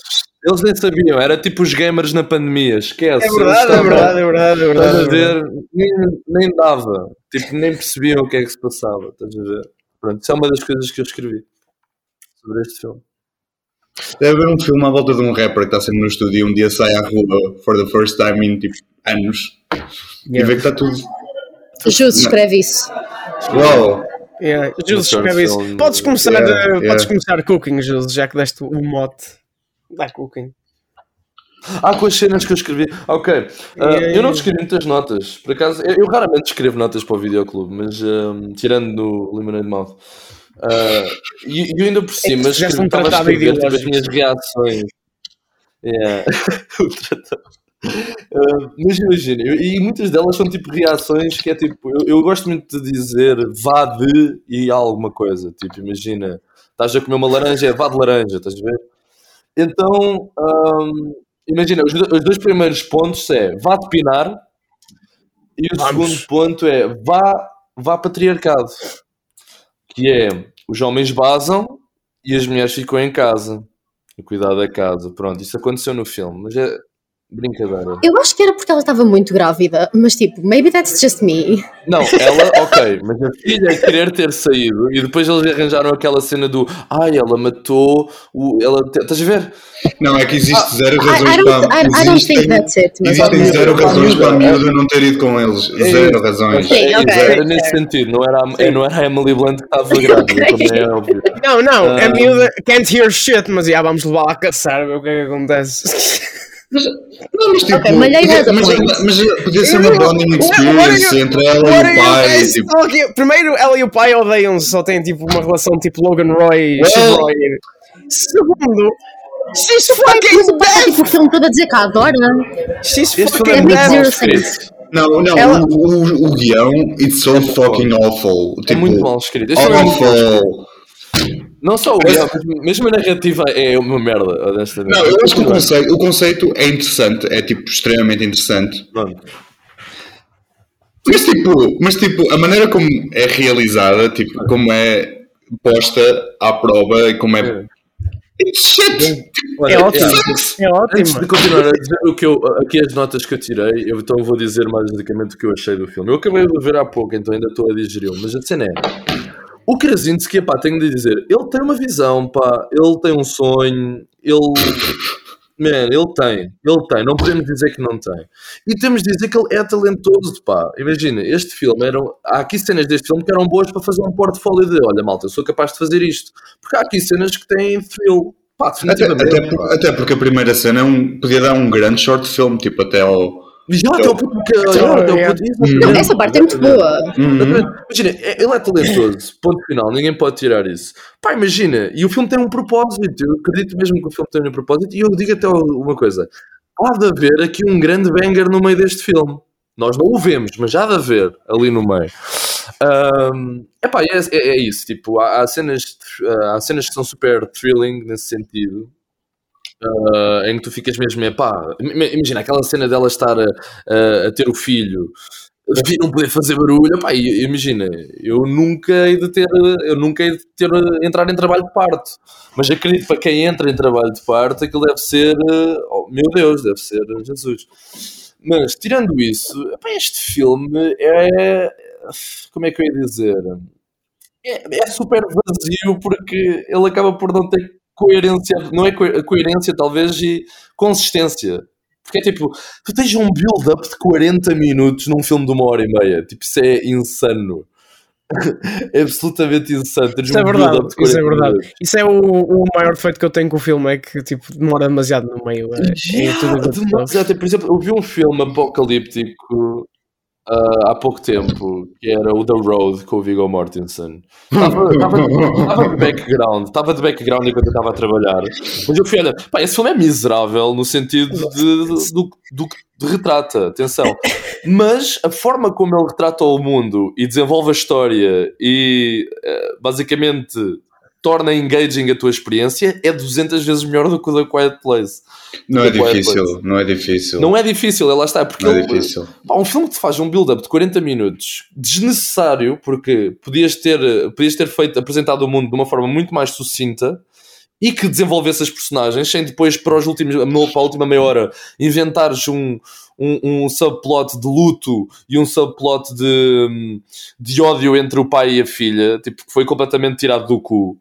Eles nem sabiam, era tipo os gamers na pandemia, esquece. É verdade, é estavam- verdade, é verdade, é Estás verdade. a é verdade. ver? Nem, nem dava. Tipo, nem percebiam o que é que se passava. Estás a ver? Pronto, isso é uma das coisas que eu escrevi sobre este filme. Deve haver um filme à volta de um rapper que está sempre no estúdio e um dia sai à rua for the first time in tipo anos e Yeah. vê que está tudo. Jus escreve isso. Uau! Yeah, Jus, short escreve isso. Podes começar, yeah, uh, yeah. podes começar cooking, Jus, já que deste o mote. Cooking. Ah, com as cenas que eu escrevi. Ok. Ah, Yeah, eu não escrevi muitas notas. Por acaso, eu, eu raramente escrevo notas para o videoclube, mas ahm, tirando no Lemonade Mouth. Ah, e eu ainda por cima tu fizeste um estava a escrever tipo, as minhas reações. Yeah. [laughs] Ah, mas imagina, e muitas delas são tipo reações que é tipo, eu, eu gosto muito de dizer vá de e alguma coisa. Tipo, imagina, estás a comer uma laranja, é vá de laranja, estás a ver? Então, ahm, imagina, os, os dois primeiros pontos é vá de pinar e o Vamos. segundo ponto é vá, vá patriarcado, que é os homens basam e as mulheres ficam em casa a cuidar da casa. Pronto, isso aconteceu no filme, mas é brincadeira. Eu acho que era porque ela estava muito grávida, mas tipo, maybe that's just me. Não, ela, [laughs] ok, mas a filha querer ter saído e depois eles arranjaram aquela cena do ai, ela matou o. Ela, estás a ver? Não, é que existe zero I, razões I don't, para. I, I don't existem- think that's it. Mas Existem zero Para razões para a miúda, não ter ido com eles. Zero razões. Sim, É, ok, era nesse sentido, não era, a, não era a Emily Blunt que estava grávida, [laughs] Ok. como é óbvio. Não, não, a Ah. miúda can't hear shit, mas já vamos levá-la a caçar, ver o que é que acontece. [laughs] Não, mas tipo. Ok, Malheiro has a mas, mas, mas podia ser uma bonding experience entre ela e o pai. Tipo, Primeiro, ela e o pai odeiam-se, só têm tipo uma relação tipo Logan Roy e Roy. Segundo, she's Mas fucking está tipo o filme todo a dizer que a adora. She's fucking é escrito. sense. não, não, Ela- o, o, o guião, it's so fucking awful. É Tipo, muito mal escrito. É muito mal escrito. awful. Não só o guião, mesmo a narrativa é uma merda, honestamente. Não, eu acho que o conceito, o conceito é interessante, é tipo extremamente interessante. Pronto. Mas tipo, mas tipo, a maneira como é realizada, tipo, como é posta à prova e como é. Shit! Olha, É ótimo. é, É Antes ótimo. de continuar a dizer o que eu, aqui as notas que eu tirei, eu então vou dizer mais basicamente o que eu achei do filme. Eu acabei de ver há pouco, então ainda estou a digerir, mas a cena é. O Krasinski, pá, tenho de dizer, ele tem uma visão, pá, ele tem um sonho, ele. Man, ele tem, ele tem, não podemos dizer que não tem. E temos de dizer que ele é talentoso, pá. Imagina, este filme, era, há aqui cenas deste filme que eram boas para fazer um portfólio de olha, malta, eu sou capaz de fazer isto. Porque há aqui cenas que têm thrill, pá, Até, definitivamente. até, até porque a primeira cena é um, podia dar um grande short film, tipo até ao. Já, até o puto que. Então, já, até o é. puto- Não, essa parte é muito boa. Exatamente. Imagina, é- ele é talentoso, ponto final, ninguém pode tirar isso. Pá, imagina, e o filme tem um propósito, eu acredito mesmo que o filme tem um propósito, e eu digo até uma coisa: há de haver aqui um grande banger no meio deste filme. Nós não o vemos, mas já há de haver ali no meio. Ahm, epá, é, é, é isso, tipo, há, há cenas, há cenas que são super thrilling nesse sentido. Ah, em que tu ficas mesmo, epá, im- imagina aquela cena dela estar a, a- a ter o filho e não poder fazer barulho, epá, imagina, eu nunca hei de ter, eu nunca hei de ter entrar em trabalho de parto, mas acredito para quem entra em trabalho de parto, aquilo deve ser, eh, oh, meu Deus, deve ser Jesus. Mas tirando isso, este filme é, como é que eu ia dizer? É, é super vazio porque ele acaba por não ter coerência, não é co- coerência talvez e consistência. Porque é tipo, tu tens um build-up de 40 minutos num filme de uma hora e meia. Tipo, isso é insano. [laughs] é absolutamente insano. Teres Isso é um verdade, build-up de isso é 40 verdade. minutos. Isso é o, o maior defeito que eu tenho com o filme, é que tipo, demora demasiado no meio. É, é Yeah, tudo demasiado. Por exemplo, eu vi um filme apocalíptico ah, há pouco tempo que era o The Road com o Viggo Mortensen. Estava de background, estava de background enquanto eu estava a trabalhar. Mas eu fui, pá, esse filme é miserável no sentido de, do, do que retrata, atenção. Mas a forma como ele retrata o mundo e desenvolve a história e eh, basicamente torna engaging a tua experiência é 200 vezes melhor do que o The Quiet Place. Não é difícil, Place. não é difícil. Não é difícil, é lá está, porque Não é difícil. Pá, um filme que te faz um build-up de 40 minutos desnecessário, porque podias ter, podias ter feito, apresentado o mundo de uma forma muito mais sucinta e que desenvolvesse as personagens, sem depois, para, os últimos, para a última meia hora, inventares um, um, um subplot de luto e um subplot de, de ódio entre o pai e a filha, tipo, que foi completamente tirado do cu.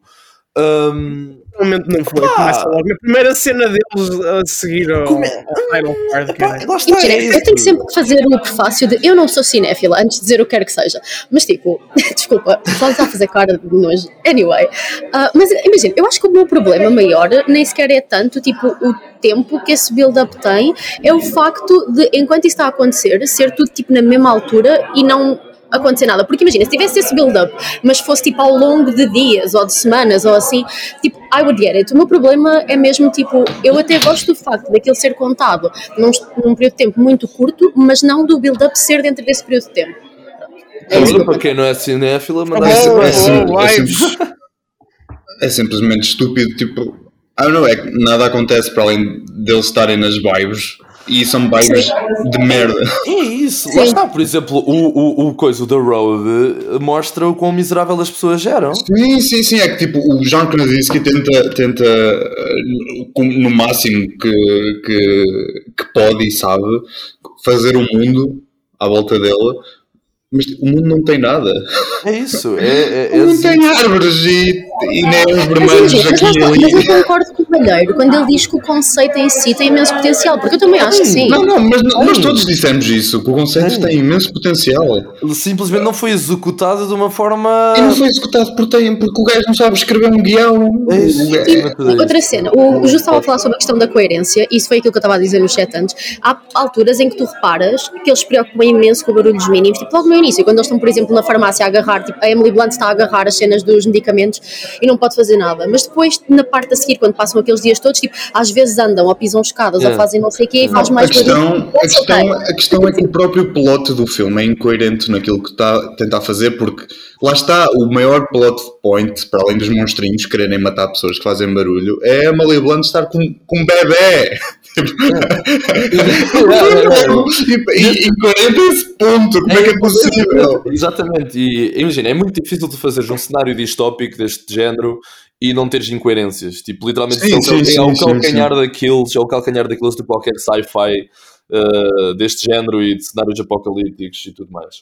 Hum, Momento não foi. Pá! Começa logo na primeira cena deles a seguir ao, Come- ao title card. lá está, Imagina, é eu tenho sempre que fazer o prefácio de eu não sou cinéfila antes de dizer o que quer que seja. Mas tipo, [laughs] desculpa, só está a fazer cara de nojo. Anyway, ah, mas imagina, eu acho que o meu problema maior nem sequer é tanto tipo o tempo que esse build-up tem, é o facto de, enquanto isso está a acontecer, ser tudo tipo na mesma altura e não acontecer nada. Porque imagina, se tivesse esse build-up, mas fosse tipo ao longo de dias ou de semanas ou assim, tipo, I would get it. O meu problema é mesmo tipo, eu até gosto do facto daquilo ser contado num, num período de tempo muito curto, mas não do build-up ser dentro desse período de tempo. É isso para quem não é cinéfila, Oh, É, oh, é, oh, é simples- [laughs] é simplesmente estúpido. Tipo, ah, não é que nada acontece para além deles estarem nas vibes e são vibes de merda. É isso, Sim. lá está, por exemplo, o, o, o coisa, o The Road eh, mostra o quão miserável as pessoas eram. Sim, sim, sim. É que tipo, o Jean Krasinski tenta, tenta eh, no máximo que, que, que pode e sabe fazer um mundo à volta dele, mas tipo, o mundo não tem nada. É isso, é, [laughs] é, é O mundo assim. tem árvores e, e nem os Mas, vermelhos mas, aqui está, mas eu concordo com o Malheiro quando ele diz que o conceito em si tem imenso potencial, porque eu também acho que sim. Não, não, mas nós todos dissemos isso, que o conceito tem imenso potencial. Simplesmente não foi executado de uma forma. E não foi executado por tem, porque o gajo não sabe escrever um guião. É isso. E isso. outra cena, o, o Justo estava a falar sobre a questão da coerência, e isso foi aquilo que eu estava a dizer no chat antes. Há alturas em que tu reparas que eles se preocupam imenso com barulhos mínimos, tipo logo no início, quando eles estão, por exemplo, na farmácia a agarrar, tipo, a Emily Blunt está a agarrar as cenas dos medicamentos e não pode fazer nada. Mas depois, na parte a seguir, quando passam aqueles dias todos, tipo, às vezes andam ou pisam escadas Yeah. ou fazem não sei o quê e faz A mais questão, barulho. a, questão, a questão é que o próprio plot do filme é incoerente naquilo que está a tentar fazer, porque lá está, o maior plot point, para além dos monstrinhos quererem matar pessoas que fazem barulho, é a Molly Blunt estar com, com um bebê. E, e incoerente a esse ponto, como é que é possível? Exatamente, e imagina, é muito difícil tu fazeres um cenário distópico deste género e não teres incoerências. Tipo, literalmente Sim, é sim, é o calcanhar daqueles, é o calcanhar daqueles de qualquer sci-fi uh, deste género e de cenários apocalípticos e tudo mais.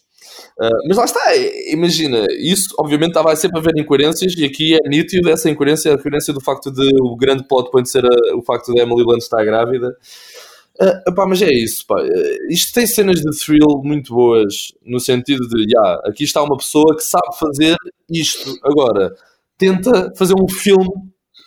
Uh, mas lá está, imagina, isso obviamente estava sempre haver incoerências e aqui é nítido essa incoerência, a incoerência do facto de o grande plot point ser a- o facto de Emily Blunt estar grávida. Uh, mas é isso, pá. Isto tem cenas de thrill muito boas, no sentido de, já, aqui está uma pessoa que sabe fazer isto. Agora, tenta fazer um filme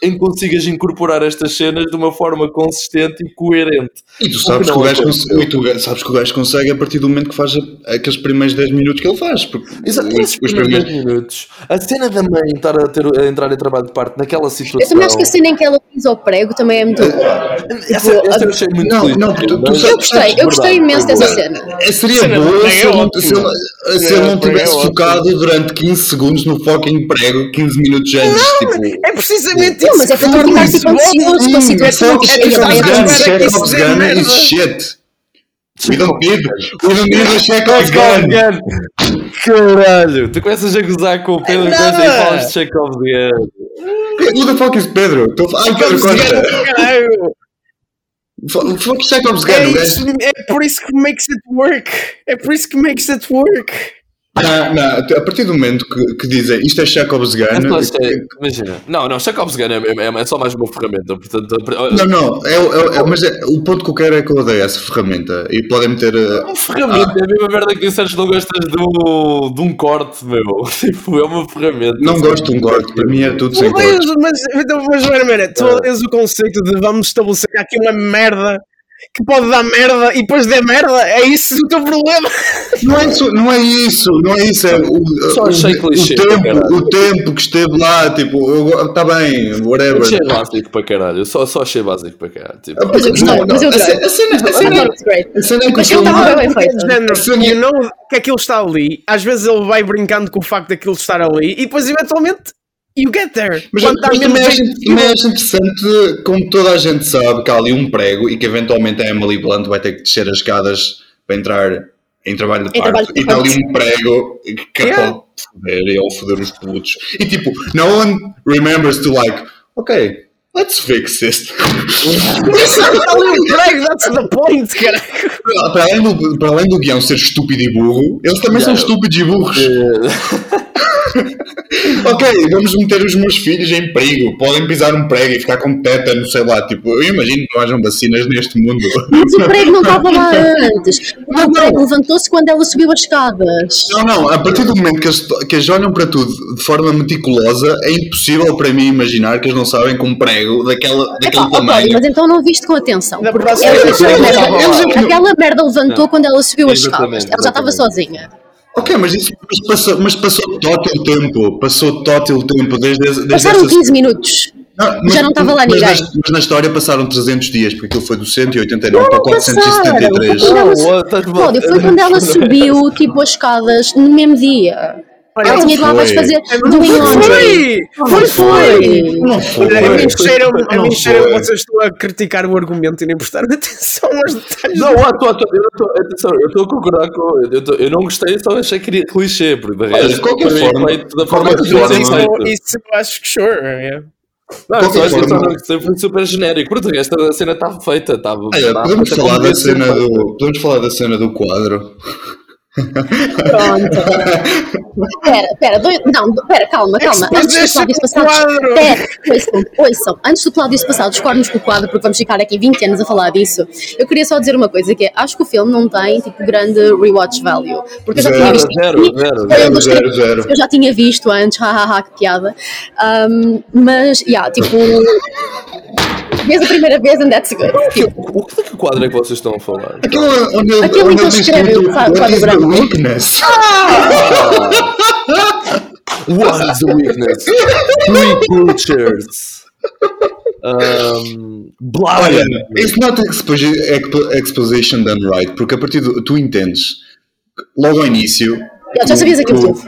em que consigas incorporar estas cenas de uma forma consistente e coerente. E tu sabes, não que o gajo aconteceu. consegue, e tu sabes que o gajo consegue a partir do momento que faz a- aqueles primeiros 10 minutos que ele faz. Porque Exato, os, os primeiros primeiros. 10 minutos. A cena da mãe estar a, ter, a entrar em trabalho de parte naquela situação. Eu também acho que a cena em que ela pisa ao prego também é muito boa. Essa, essa eu achei muito Não, clichê, não, tu- tu mas- sabes- Eu gostei, eu gostei imenso dessa cena. É, seria boa se é ele não, se ele, se não é tivesse focado durante 15 segundos no fucking prego, 15 minutos antes. Tipo, É precisamente Não, mas é para que tu tipo a que quero chega estar vai à Gun, check of is shit. We don't need, we don't need a check of Chekhov gun. Caralho, tu começas a gozar com o Pedro É começa e nada. falas de Chekhov Gun. Who the fuck is Pedro? Ai, Pedro caralho. Fu- Fuck check of gun. É, isso, é por isso que makes it work. É por isso que makes it work. Não, não, a partir do momento que, que dizem isto é Chekhov's gun, Mas, mas, é, imagina, não, não, Chekhov's Gun é, é- é só mais uma ferramenta. Portanto, não, não, é, é- é- mas é- o ponto que eu quero é que eu odeio essa ferramenta e podem meter. uh, uma ferramenta, é a mesma merda que disseste não gostas do, de um corte, meu. Tipo, é uma ferramenta. não gosto de um corte, para mim é tudo sem corte. Mas, mas, então, mas, mas, mas, tu odeias o conceito de vamos estabelecer que há aqui uma merda que pode dar merda e depois der merda. É isso o teu problema. Não é isso, não é isso, não é isso. É o, Só achei o, clichê, o tempo, o tempo que esteve lá, tipo, está bem, whatever. Achei básico para caralho. Eu só, só achei básico para caralho. Tipo, Ah, mas- eu gostei, não, mas eu não, a cena- é que estava bem feito. You know que aquilo está ali. Às vezes ele vai brincando com o facto daquilo estar ali e depois eventualmente you get there. Mas, Quando mas também, acho, bem também acho interessante, como toda a gente sabe, que há ali um prego e que eventualmente a Emily Blunt vai ter que descer as escadas para entrar em trabalho de Em trabalho parto. de E está ali um prego que Yeah. pode foder e ou foder os putos. E tipo, no one remembers to like, ok, let's fix this. [laughs] Está ali um prego, that's the point, cara. para, além do, para além do guião ser estúpido e burro, eles também são Yeah. estúpidos e burros. [laughs] [laughs] Ok, vamos meter os meus filhos em perigo. Podem pisar um prego e ficar com tétano, sei lá. Tipo, eu imagino que não hajam vacinas neste mundo. Mas o prego não estava lá [laughs] antes. O prego levantou-se quando ela subiu as escadas. Não, não, a partir do momento que eles, que eles olham para tudo de forma meticulosa, é impossível para mim imaginar que eles não sabem que um prego daquela, daquele Epá, tamanho. mas então não viste com atenção. Ela- aquela, merda, falar. aquela merda levantou quando ela subiu as escadas. Ela já estava sozinha. Ok, mas isso mas passou, mas passou tótil tempo. Passou tótil tempo desde, desde Passaram essas- 15 minutos. Não, Já não estava lá mas ninguém. na- mas na história passaram 300 dias, porque aquilo foi do 189 para Não passaram. 473. Quando ela- Oh, foi quando ela [laughs] subiu tipo as escadas no mesmo dia. Olha, ela não tinha foi. abaixo fazer Não doing laundry. foi! Não Foi, foi! Não foi. A a que vocês estão a criticar o argumento e nem prestaram [laughs] atenção aos detalhes. Não, eu não tô, atenção, eu estou a concordar com. Eu, eu não gostei, só achei que queria clichê, porque de Olha, resto, de qualquer forma- da forma que feito. isso, isso eu acho que sure. yeah. Não, qualquer só acho que foi super genérico, porque de resto a cena estava feita. Estava, Olha, estava podemos feita falar como da devia ser cena feita. do. Podemos falar da cena do quadro. Pronto. Pera, pera, dois- não, do- pera, calma, calma. Antes do Cláudio quadro. Pera, ouçam, ouçam. Antes do Cláudio dos cornos com o quadro, porque vamos ficar aqui 20 anos a falar disso, eu queria só dizer uma coisa: que é, acho que o filme não tem tipo grande rewatch value. Porque eu já tinha visto. zero, isto, zero, zero, zero, zero. Eu já tinha visto antes, [laughs] hahaha, que piada. Um, mas, yeah, tipo. Vês a primeira vez and that's good. Tipo, O que é que quadro é que vocês estão a falar? Aquilo onde ele, Aquilo onde que ele escreve, What quadro is the branco. weakness? What is the weakness? Three cultures. Um, Olha, it's not exposi- expo- exposition done right, porque a partir do. Tu entendes, logo ao início. já, já sabias aquilo tudo.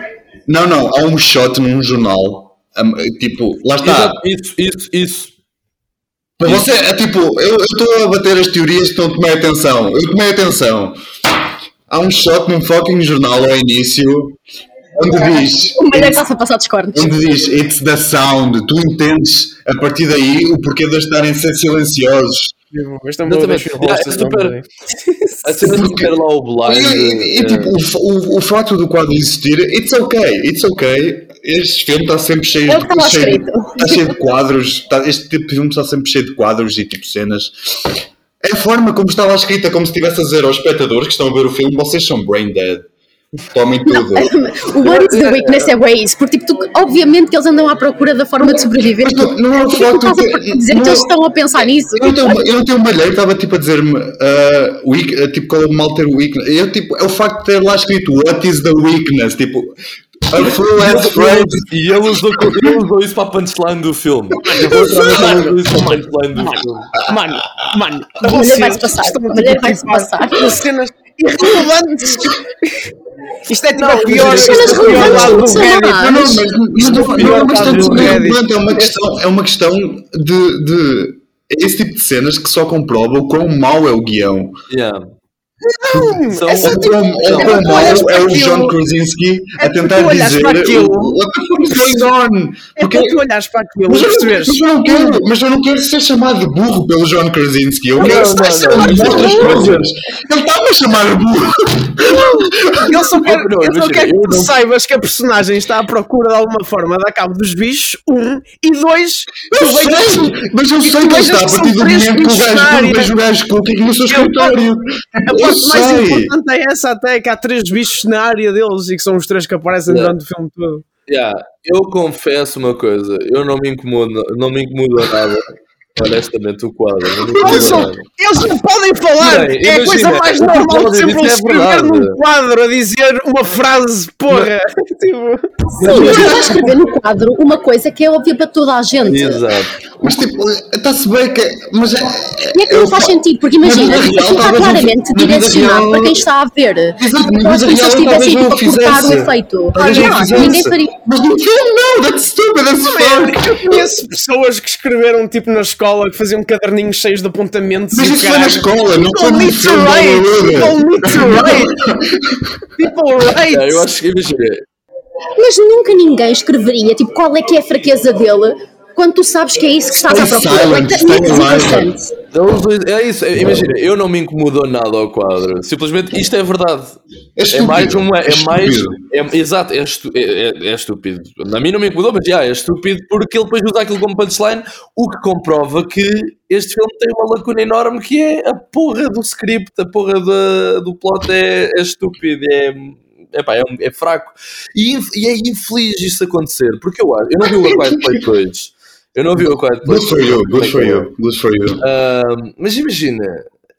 Não, não, há um shot num jornal. um, tipo, lá está. Exato, Isso, isso, isso. Você, é tipo, eu estou a bater as teorias que não tomei atenção. Eu tomei atenção. Há um shot num fucking jornal ao início onde diz. O melhor é que passar discordes. Onde diz It's the sound, tu entendes a partir daí o porquê de estarem a ser silenciosos. Mas também vou Exatamente. ver Yeah, é super- A cena de ter lá o blind. E, e, e, eh, tipo, o, o, o facto do quadro existir, it's okay, it's okay. Este filme está sempre cheio, É está lá cheio, está cheio de quadros. está- este tipo de filme está sempre cheio de quadros e tipo cenas. É a forma como está lá escrita, como se estivesse a dizer aos espectadores que estão a ver o filme: vocês são brain dead. Tomem tudo. [laughs] O What is the weakness é bem isso, porque tipo, tu- obviamente que eles andam à procura da forma de sobreviver. Mas não- não é o que tu facto que- dizer não que é- eles estão a pensar nisso? Eu não tenho, eu não tenho uma lei, estava tipo a dizer-me uh, weak, uh, tipo, qual é o mal ter weakness. Eu, tipo, é o facto de ter lá escrito What is the weakness? Tipo, a full ass phrase. E ele usou, ele usou isso para a punchline do filme. Ele usou isso para a punchline do filme. Mano, mano, A mulher vai-se passar, estão a mulher vai-se passar. com cenas irrelevantes. Isto é tipo a pior as cenas a pior relevantes lado não do são Reddit. Não, não, não, não é uma questão de ser relevante, é uma questão, é uma questão de, de. É esse tipo de cenas que só comprova o quão mau é o guião. Yeah. São, é só tipo- é é o John Krasinski a é para tentar dizer para aquilo- What the fuck is going on? É Porque- para tu olhares para aquilo Mas eu, não, perceberes. mas, eu não quero, mas eu não quero ser chamado de burro pelo John Krasinski. Eu quero não, não, chamado de não, outras não, não. coisas. Ele está-me a chamar burro. Ele só [laughs] quer, Não, não, ele só imagina, quer que eu tu não- saibas que a personagem está à procura de alguma forma dar cabo dos bichos, um, e dois, Eu sei, mas eu sei que ele está a partir do momento que o gajo quando vejo o gajo no seu Eu- escritório. A Parte mais sei. importante é essa até, que há três bichos na área deles e que são os três que aparecem Yeah. durante o filme todo. Yeah, eu confesso uma coisa, eu não me incomodo, não me incomoda nada, [laughs] honestamente, o quadro. Não Eles, não podem falar! Bem, é a coisa mais normal de sempre eles é escrever num quadro a dizer uma frase, porra! [laughs] tipo, Sim, mas ele vai escrever no quadro uma coisa que é óbvia para toda a gente. Exato. Mas tipo, está-se bem que. Mas é, E é que não faz sentido, porque imagina, aquilo está claramente direcionado para quem está a ver. Exato, como se eles não tipo, a cortar o efeito. Não ninguém faria. Mas no filme não, that's stupid, that's fuck. eu conheço pessoas que escreveram tipo na escola que faziam caderninhos cheios de apontamentos Mas e isso foi na caralho. escola, não foi People no need to filme. People need to write! People write! É, eu acho que, imagina, Mas nunca ninguém escreveria, tipo, qual é que é a fraqueza dele quando tu sabes que é isso que estás a procurar. É isso, é- imagina, eu não me incomodou nada ao quadro. Simplesmente isto é verdade. É É estúpido. mais uma. É, mais. estúpido. É, exato, é, estu, é, é- é estúpido. A mim não me incomodou, mas já, é estúpido porque ele depois usa aquilo como punchline, o que comprova que este filme tem uma lacuna enorme que é a porra do script, a porra do, do plot é, é estúpido, é. Epá, é, um- é fraco e, e é infeliz isso acontecer porque eu acho, eu não vi o A Quiet Place 2 eu não vi o Place Good for you, good for you, good for you. Ahm, mas imagina,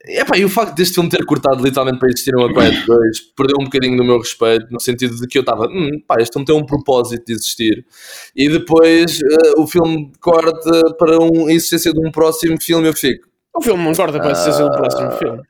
epá, e o facto deste filme ter cortado literalmente para existir um A Quiet 2 perdeu um bocadinho do meu respeito, no sentido de que eu estava, hum, pá, este filme tem um propósito de existir. E depois eh, o filme corta para um, a existência de um próximo filme e eu fico, O filme não corta para a existência do próximo filme.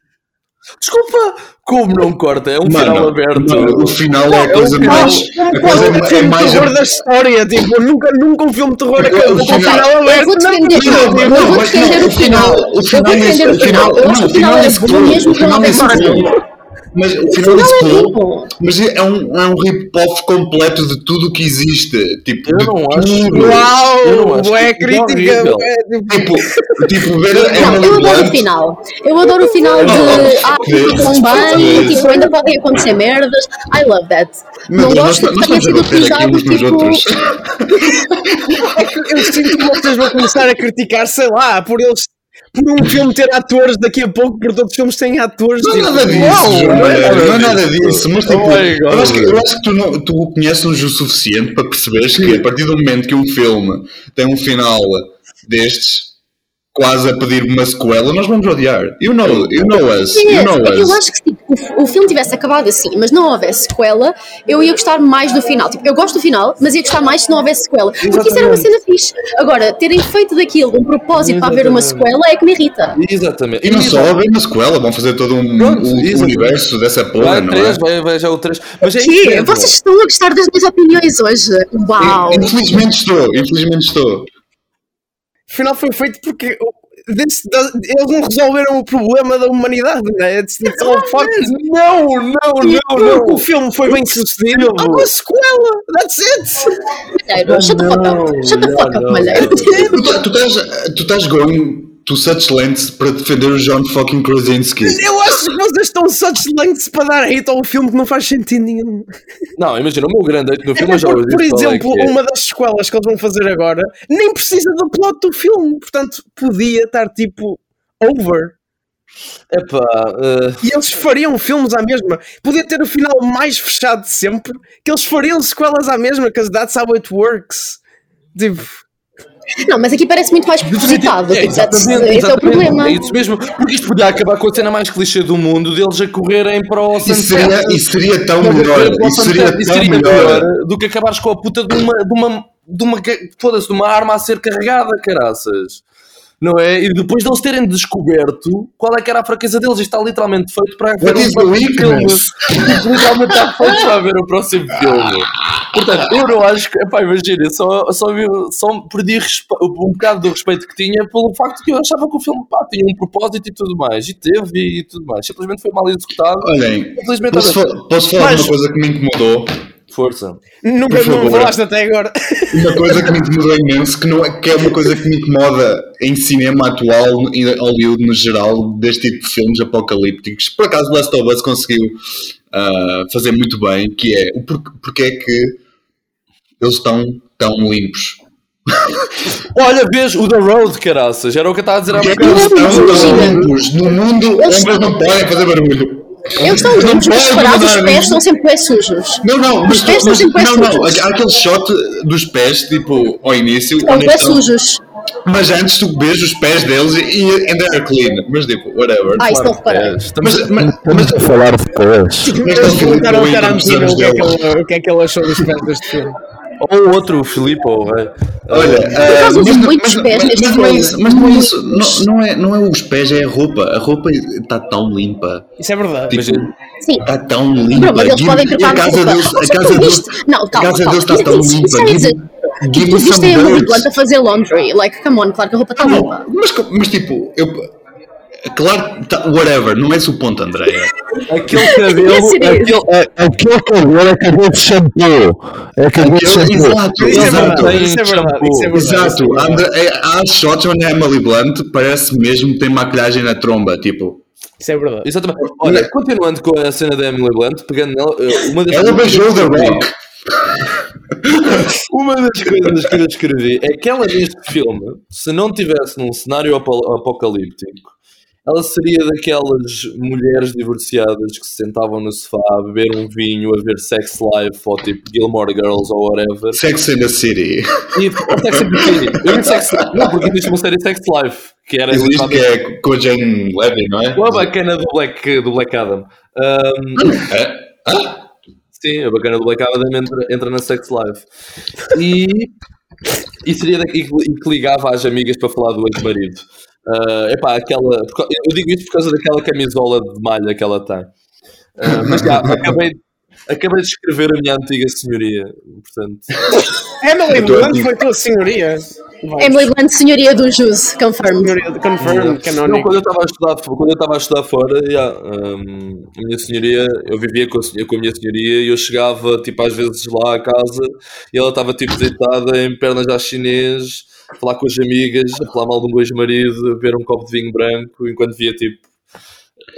Desculpa, como não corta? É um Mano, final aberto. mano, o final é a coisa um final- mais. A coisa o é filme mais. terror da história, tipo, nunca, nunca um filme de terror acabou o com o final- final aberto. vou não, defender, não, não, vou defender o final. o final nesse- o o final- final. Que o final é o final houvesse nesse filme. bom. Mas o final final desse é mas é um, é um rip-off completo de tudo o que existe. Tipo, Eu não acho. tudo. Eu não Uau, acho é crítica. é, tipo, Tipo, tipo ver a Não, Emily eu adoro o final. Eu adoro o final de ah, ficam bem, tipo, ainda podem acontecer merdas. I love that. Meu Não gosto nós, que tenha estamos a sido bater aqui utilizado uns nos tipo. outros. [laughs] eu sinto que vocês vão começar a criticar, sei lá, por eles. Por um filme ter atores daqui a pouco, porque todos os filmes têm atores. Não é tipo, nada disso, não é nada é disso, mas tipo, Oh God. eu, acho que, eu acho que tu, não, tu conheces-nos o suficiente para perceberes que a partir do momento que um filme tem um final destes, quase a pedir uma sequela, nós vamos odiar. You know, you know us, you Yes, know é eu us. acho que se tipo, o, o filme tivesse acabado assim, mas não houvesse sequela, eu ia gostar mais do final. Tipo, eu gosto do final, mas ia gostar mais se não houvesse sequela. Porque isso era uma cena fixe. Agora, terem feito daquilo um propósito para haver uma sequela é que me irrita. Exatamente. E não só haver uma sequela, vão fazer todo um, Pronto, exatamente. universo dessa porra, Vai não é? três, vai, vai já o 3. Mas é Que? Vocês estão a gostar das minhas opiniões hoje? Uau! Infelizmente estou, infelizmente estou. Afinal, foi feito porque this does- eles não resolveram o problema da humanidade, né? It's, it's all fucked. Não, não, E não, não. o filme foi bem sucedido. Há uma sequela. That's it. Malheiro, shut the fuck up. Shut the fuck up, malheiro. Tu, tá- tu estás, tu estás going to such lengths para defender o John fucking Krasinski. Eu acho que vocês estão such lengths para dar hate ao filme que não faz sentido nenhum. Não, imagina, o meu grande hate no filme eu já Porque, por é exemplo, é. uma das sequelas que eles vão fazer agora nem precisa do plot do filme. Portanto, podia estar tipo over. Epá, eh, E eles fariam filmes à mesma. Podia ter o final mais fechado de sempre, que eles fariam sequelas à mesma, because that's how it works. Tipo, Não, mas aqui parece muito mais propositado. É, Tipo, exatamente, esse é o problema. É isso mesmo. Porque isto podia acabar com a cena mais clichê do mundo deles a correrem para o Isso sunset. seria, isso seria tão Não, melhor. Isso seria Isso tão seria melhor. melhor do que acabares com a puta de uma, de uma, de uma, foda-se, de uma arma a ser carregada, caraças. Não é? E depois deles terem descoberto qual é que era a fraqueza deles, isto está literalmente feito para ver What the próximo filme. literalmente está feito para ver o próximo filme. Portanto, eu não acho que, epá, imagina, eu só, só, só perdi respe- um bocado do respeito que tinha pelo facto que eu achava que o filme pá, tinha um propósito e tudo mais, e teve e tudo mais. Simplesmente foi mal executado. Olhem, posso, fa- posso falar de uma coisa que me incomodou? Força. nunca não falaste até agora. Uma coisa que me incomodou imenso, que, não é, que é uma coisa que me incomoda em cinema atual e Hollywood no geral, deste tipo de filmes apocalípticos. Por acaso, Last of Us conseguiu ah, fazer muito bem, que é o por, porque é que eles estão tão limpos. Olha, vês o The Road, caraças, era o que eu estava a dizer há é que bocado. eles estão limpos no mundo onde eles não podem fazer barulho. Eles estão Não limpos, mas separados, os pés estão sempre bem sujos. Não, não, mas, Os pés estão sempre não, não, sujos. há aquele shot dos pés, tipo, ao início, Estão bem estão- sujos. mas antes tu vês os pés deles e and they're clean, mas tipo, whatever. Ah, isso não reparei. Estamos Mas, mas, mas, Estamos a falar de pés. mas não perguntaram ao Tarantino é o que é que ele achou dos pés deste filme. Ou outro, o Filipe, ou. Olha, uso mas, não é filme. isso, não é não, é, não é os pés, é a roupa. A roupa está tão limpa. Isso é verdade. Tipo, Imagina. Sim. está tão limpa. Não, mas eles podem trocar a casa deles, a casa deles, está tão limpa. Give, me viste some dirt. Blunt a fazer laundry. Like, come on, claro que a roupa está limpa. Mas tipo, eu, claro, tá, whatever, não é esse o ponto, Andréia. [laughs] Aquele cabelo, aquele, É, aquele cabelo é cabelo de shampoo. É cabelo de shampoo. exato, Isso é exato. verdade. Isso é verdade. Isso é verdade. Exato, André- é, há shots onde a Emily Blunt parece mesmo que tem maquilhagem na tromba, tipo. Isso é verdade. Exatamente. Olha, continuando com a cena da Emily Blunt, pegando nela, eh, uma das Ela coisas beijou The Rock. [laughs] Uma das coisas que eu escrevi é que ela neste filme, se não tivesse num cenário apo- apocalíptico, ela seria daquelas mulheres divorciadas que se sentavam no sofá a beber um vinho, a ver Sex Life ou tipo Gilmore Girls ou whatever. Sex in the City. E [laughs] Sex and the City. Eu disse Sex Não, porque existe uma série Sex Life que era Existe que é com a Jane Levy, não é? a bacana do Black, do Black Adam. Um, É? Sim, a bacana do Black Adam entra, entra na Sex Life. E, e seria daqui que ligava às amigas para falar do ex-marido. Uh, epá, aquela, eu digo isto por causa daquela camisola de malha que ela tem. Uh, mas já, [laughs] acabei, acabei de escrever a minha antiga senhoria. Portanto, Emily Blunt foi tua senhoria. Vamos. Emily Blunt, senhoria do Jus, confirmed. Senhoria de confirm, não, quando eu estava a estudar, quando eu estava a estudar fora, já, um, a minha senhoria, eu vivia com a, com a minha senhoria e eu chegava tipo às vezes lá à casa e ela estava tipo deitada em pernas à chinês, falar com as amigas, a falar mal de um ex-marido, a beber um copo de vinho branco, enquanto via tipo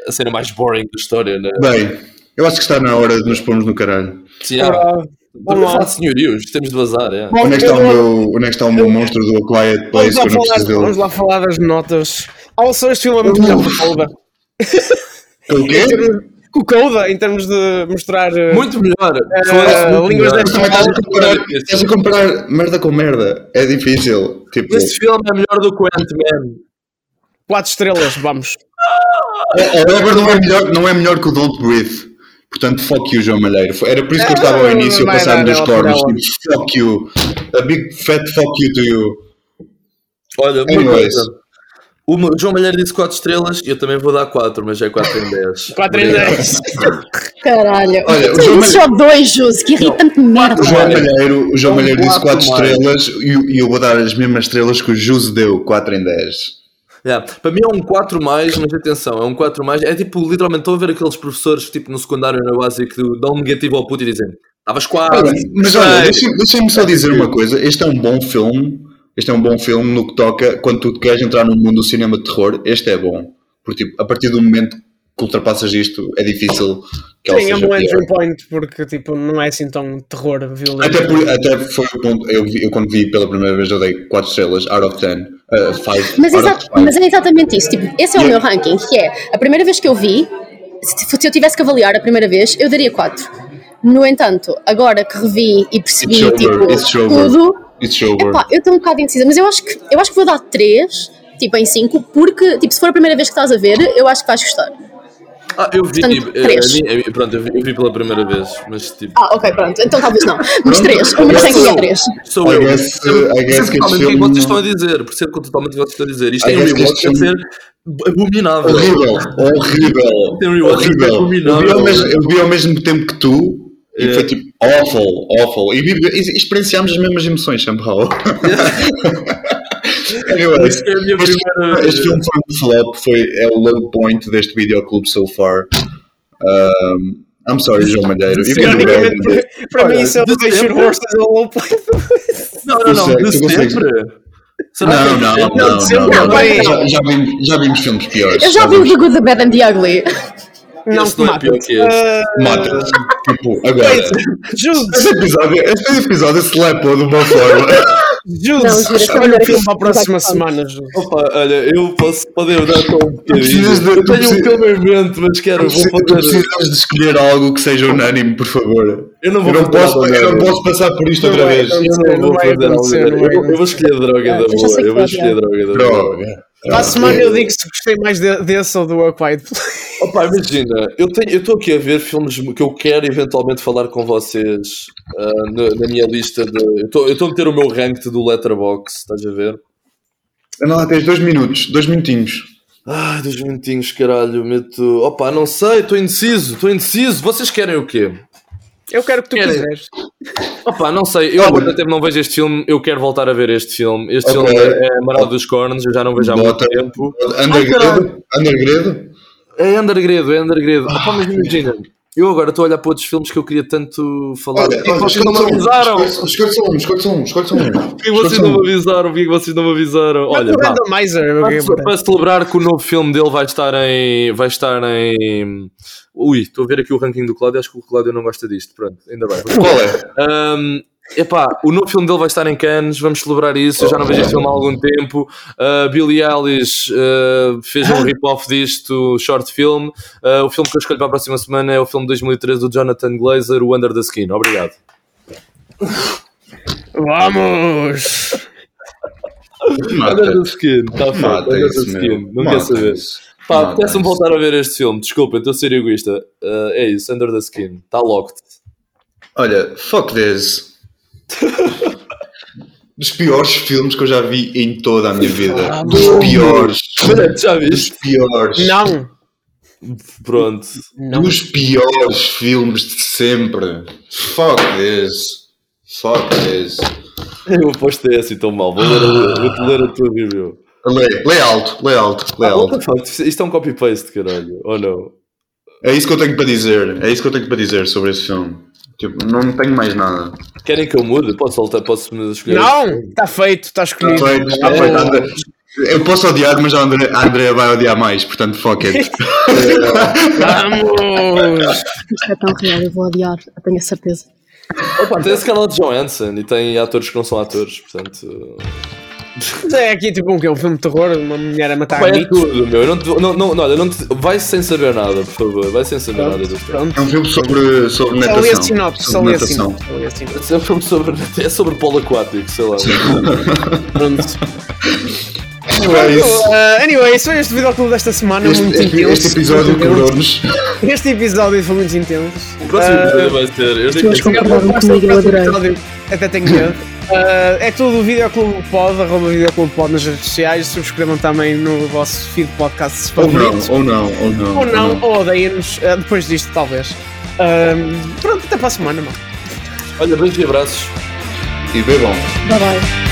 a cena mais boring da história, né? Bem, eu acho que está na hora de nos pormos no caralho. Sim, já. Ah, Vamos de senhorios, temos de vazar, é. Bom, Onde é que está o eu- meu, onde é que está o meu monstro do A Quiet Vamos Place lá, que eu não falar, vamos lá falar das notas. Also, este filme é muito melhor que o quê? Com [laughs] o Coda, em termos de mostrar. uh, Muito melhor. Eh, muito línguas melhor. da estás a comparar, estás a comparar merda com merda. É difícil. Tipo, Esse filme é melhor do que o Ant-Man. 4 estrelas, vamos. However, não é melhor, não é melhor que o Don't Breathe. Portanto, fuck you, João Malheiro. Era por isso que eu estava ao início a passar-me dos cornos. Tipo, fuck you. A big fat fuck you to you. Olha, Anyways. O João Malheiro disse 4 estrelas e eu também vou dar 4, mas é 4 em 10. 4 [laughs] em 10. Caralho. Olha, o tu João disse só dois Jus, que irritante merda. O João Malheiro, o João Malheiro disse quatro 4 mais. estrelas e, e eu vou dar as mesmas estrelas que o Jus deu, 4 em 10. Yeah. Para mim é um 4 mais, mas atenção, é um 4 mais. É tipo, literalmente, estão a ver aqueles professores tipo no secundário na básica que dão um negativo ao puto e dizem estavas quase. Mas olha, deixem- deixem-me só dizer uma coisa. Este é um bom filme. Este é um bom filme no que toca quando tu queres entrar no mundo do cinema de terror. Este é bom. Porque tipo, a partir do momento que ultrapassas isto, é difícil que ela Sim, é um entry point porque tipo, não é assim tão terror violento. Até, por- até foi o ponto. Eu, vi- eu quando vi pela primeira vez, eu dei 4 estrelas, out of 10. Uh, five, Mas, five. mas é exatamente isso. Tipo, esse é o meu ranking, que é a primeira vez que eu vi, se, se eu tivesse que avaliar a primeira vez, eu daria 4. No entanto, agora que revi e percebi over, tipo, it's over. tudo, It's over. epá, eu estou um bocado indecisa, mas eu acho que eu acho que vou dar 3, tipo em 5, porque tipo, se for a primeira vez que estás a ver, eu acho que vais gostar. Ah, eu vi, Portanto, tipo, eh, três. a mim- a mim- pronto, eu vi, eu vi pela primeira vez, mas tipo. Ah, ok, pronto, então talvez não. Mas 3, o meu eu ranking é sou- 3. Sou eu. Percebo totalmente o que é vocês estão a dizer. Percebo totalmente o que vocês estão a dizer. Isto tem que rewatch a ser abominável. Horrível, horrível, horrível. Eu abominável. vi, ao mesmo, eu vi ao mesmo tempo que tu e É. foi tipo awful, awful. E, e experienciámos as mesmas emoções, somehow. [laughs] Anyway, é a minha este, primeira- este filme foi um flop, foi, é o low point deste videoclube so far. Um, I'm sorry, João Malheiro. Para mim isso é o Horses a low point. Não, não, não. Tu De sempre. Não, não, Não, não, não. não. Já, vimos, filmes piores. Eu já vi o The Good, The Bad and the Ugly. Não Este te não é pior mata. que este. Mata-te. Tipo, agora. Jude, Este episódio, este episódio slepou de uma forma. Jude, eu um filme para a próxima semana, Jude. Opa, olha, eu posso poder dar só um bocadinho. Eu tu tenho um filme em mente, mas quero, vou Tu fazer. precisas de escolher algo que seja unânime, por favor. Eu não vou Eu não posso, nada eu não posso passar por isto outra Não é, vez. Eu não vou vai fazer vai Eu vou- Eu escolher a droga da Eu boa. Eu vou escolher a droga da boa. Droga. Para a semana eu digo se gostei mais de- desse ou do A Quiet Place. Opa, imagina, eu tenho- eu estou aqui a ver filmes que eu quero eventualmente falar com vocês ah, na, na minha lista de. Eu estou- a meter o meu ranked do Letterboxd, estás a ver? Lá, tens dois minutos, dois minutinhos. Ai, dois minutinhos, caralho, meto. Opa, não sei, estou indeciso, estou indeciso. Vocês querem o quê? Eu quero que tu Querem? quiseres. Opa, não sei, eu há muito tempo não vejo este filme, eu quero voltar a ver este filme. Este Ok. filme é Amaral dos Cornos, eu já não vejo há muito Bota. tempo. Undergredo? Undergredo? É Undergredo, é Undergredo. Opa, mas imagina, eu agora estou a olhar para outros filmes que eu queria tanto falar. Olha, olha, vocês não me um, avisaram? escolhe- só um, escolhe só um, escolhe só um. Porquê que vocês não me avisaram? Porquê que vocês não me avisaram? Olha, o vá. randomizer. Para, para celebrar que o novo filme dele vai estar em. Vai estar em. Ui, estou a ver aqui o ranking do Cláudio. Acho que o Cláudio não gosta disto. Pronto, ainda bem. Qual é? Um, epá, o novo filme dele vai estar em Cannes. Vamos celebrar isso. Eu já não vejo este filme há algum tempo. Uh, Billie Eilish uh, fez um rip-off disto, short film. Uh, o filme que eu escolho para a próxima semana é o filme de 2013 do Jonathan Glazer, o Under the Skin. Obrigado. Vamos! Under the. Skin, está feito. Under the Skin. Não quer saber. Pá, apetece-me voltar a ver este filme. Desculpa, estou a ser egoísta. Uh, é isso, Under the Skin. Está locked. Olha, fuck this. Dos piores filmes que eu já vi em toda a minha vida. Dos piores. [laughs] Já Dos viste? piores. Não! Pronto. Não. Dos piores filmes de sempre. Fuck this. Fuck this. Eu postei assim tão mal. Vou ler a, vou-te ler a tua review. Lê, lê alto, lê alto, lê Ah, alto. fuck? Isto é um copy-paste, caralho. Ou não? É isso que eu tenho para dizer. É isso que eu tenho para dizer sobre esse filme. Tipo, não tenho mais nada. Querem que eu mude? Posso soltar? Posso me escolher? Não! Está feito, está escolhido. Feito, está feito, André. Eu posso odiar, mas a Andrea vai odiar mais, portanto, fuck it. [laughs] Vamos! Isto é tão real, eu vou odiar, eu tenho a certeza. Opa, tem a Scarlett Johansson e tem atores que não são atores, portanto... É aqui tipo um, quê? um filme de terror, uma mulher a matar Pá, é tudo, meu. Eu não, te- não, não, não, não te- vai sem saber nada, por favor. Vai sem saber nada deste filme. Pronto. É um filme sobre, sobre Só natação. li a sinopse, só li a sinopse. só li a sinopse. É um filme sobre, [laughs] é sobre polo aquático, sei lá. Pronto. [laughs] Isso. Uh, anyway, isso foi este videoclube desta semana, Este, muito este, intenso. este episódio muito intenso. quebrou-nos. Este episódio foi muito intenso. O próximo Uh, episódio vai ser... Eu sei- concordaram comigo, eu Até tenho medo. Uh, é tudo Videoclube Pod, arroba Videoclube Pod nas redes sociais. Subscrevam também no vosso feed podcast Ou não, ou não, ou não. Ou não, ou odeiem-nos uh, depois disto, talvez. Um, pronto, até para a semana, mano. Olha, beijos e abraços. E bebam. Bye bye.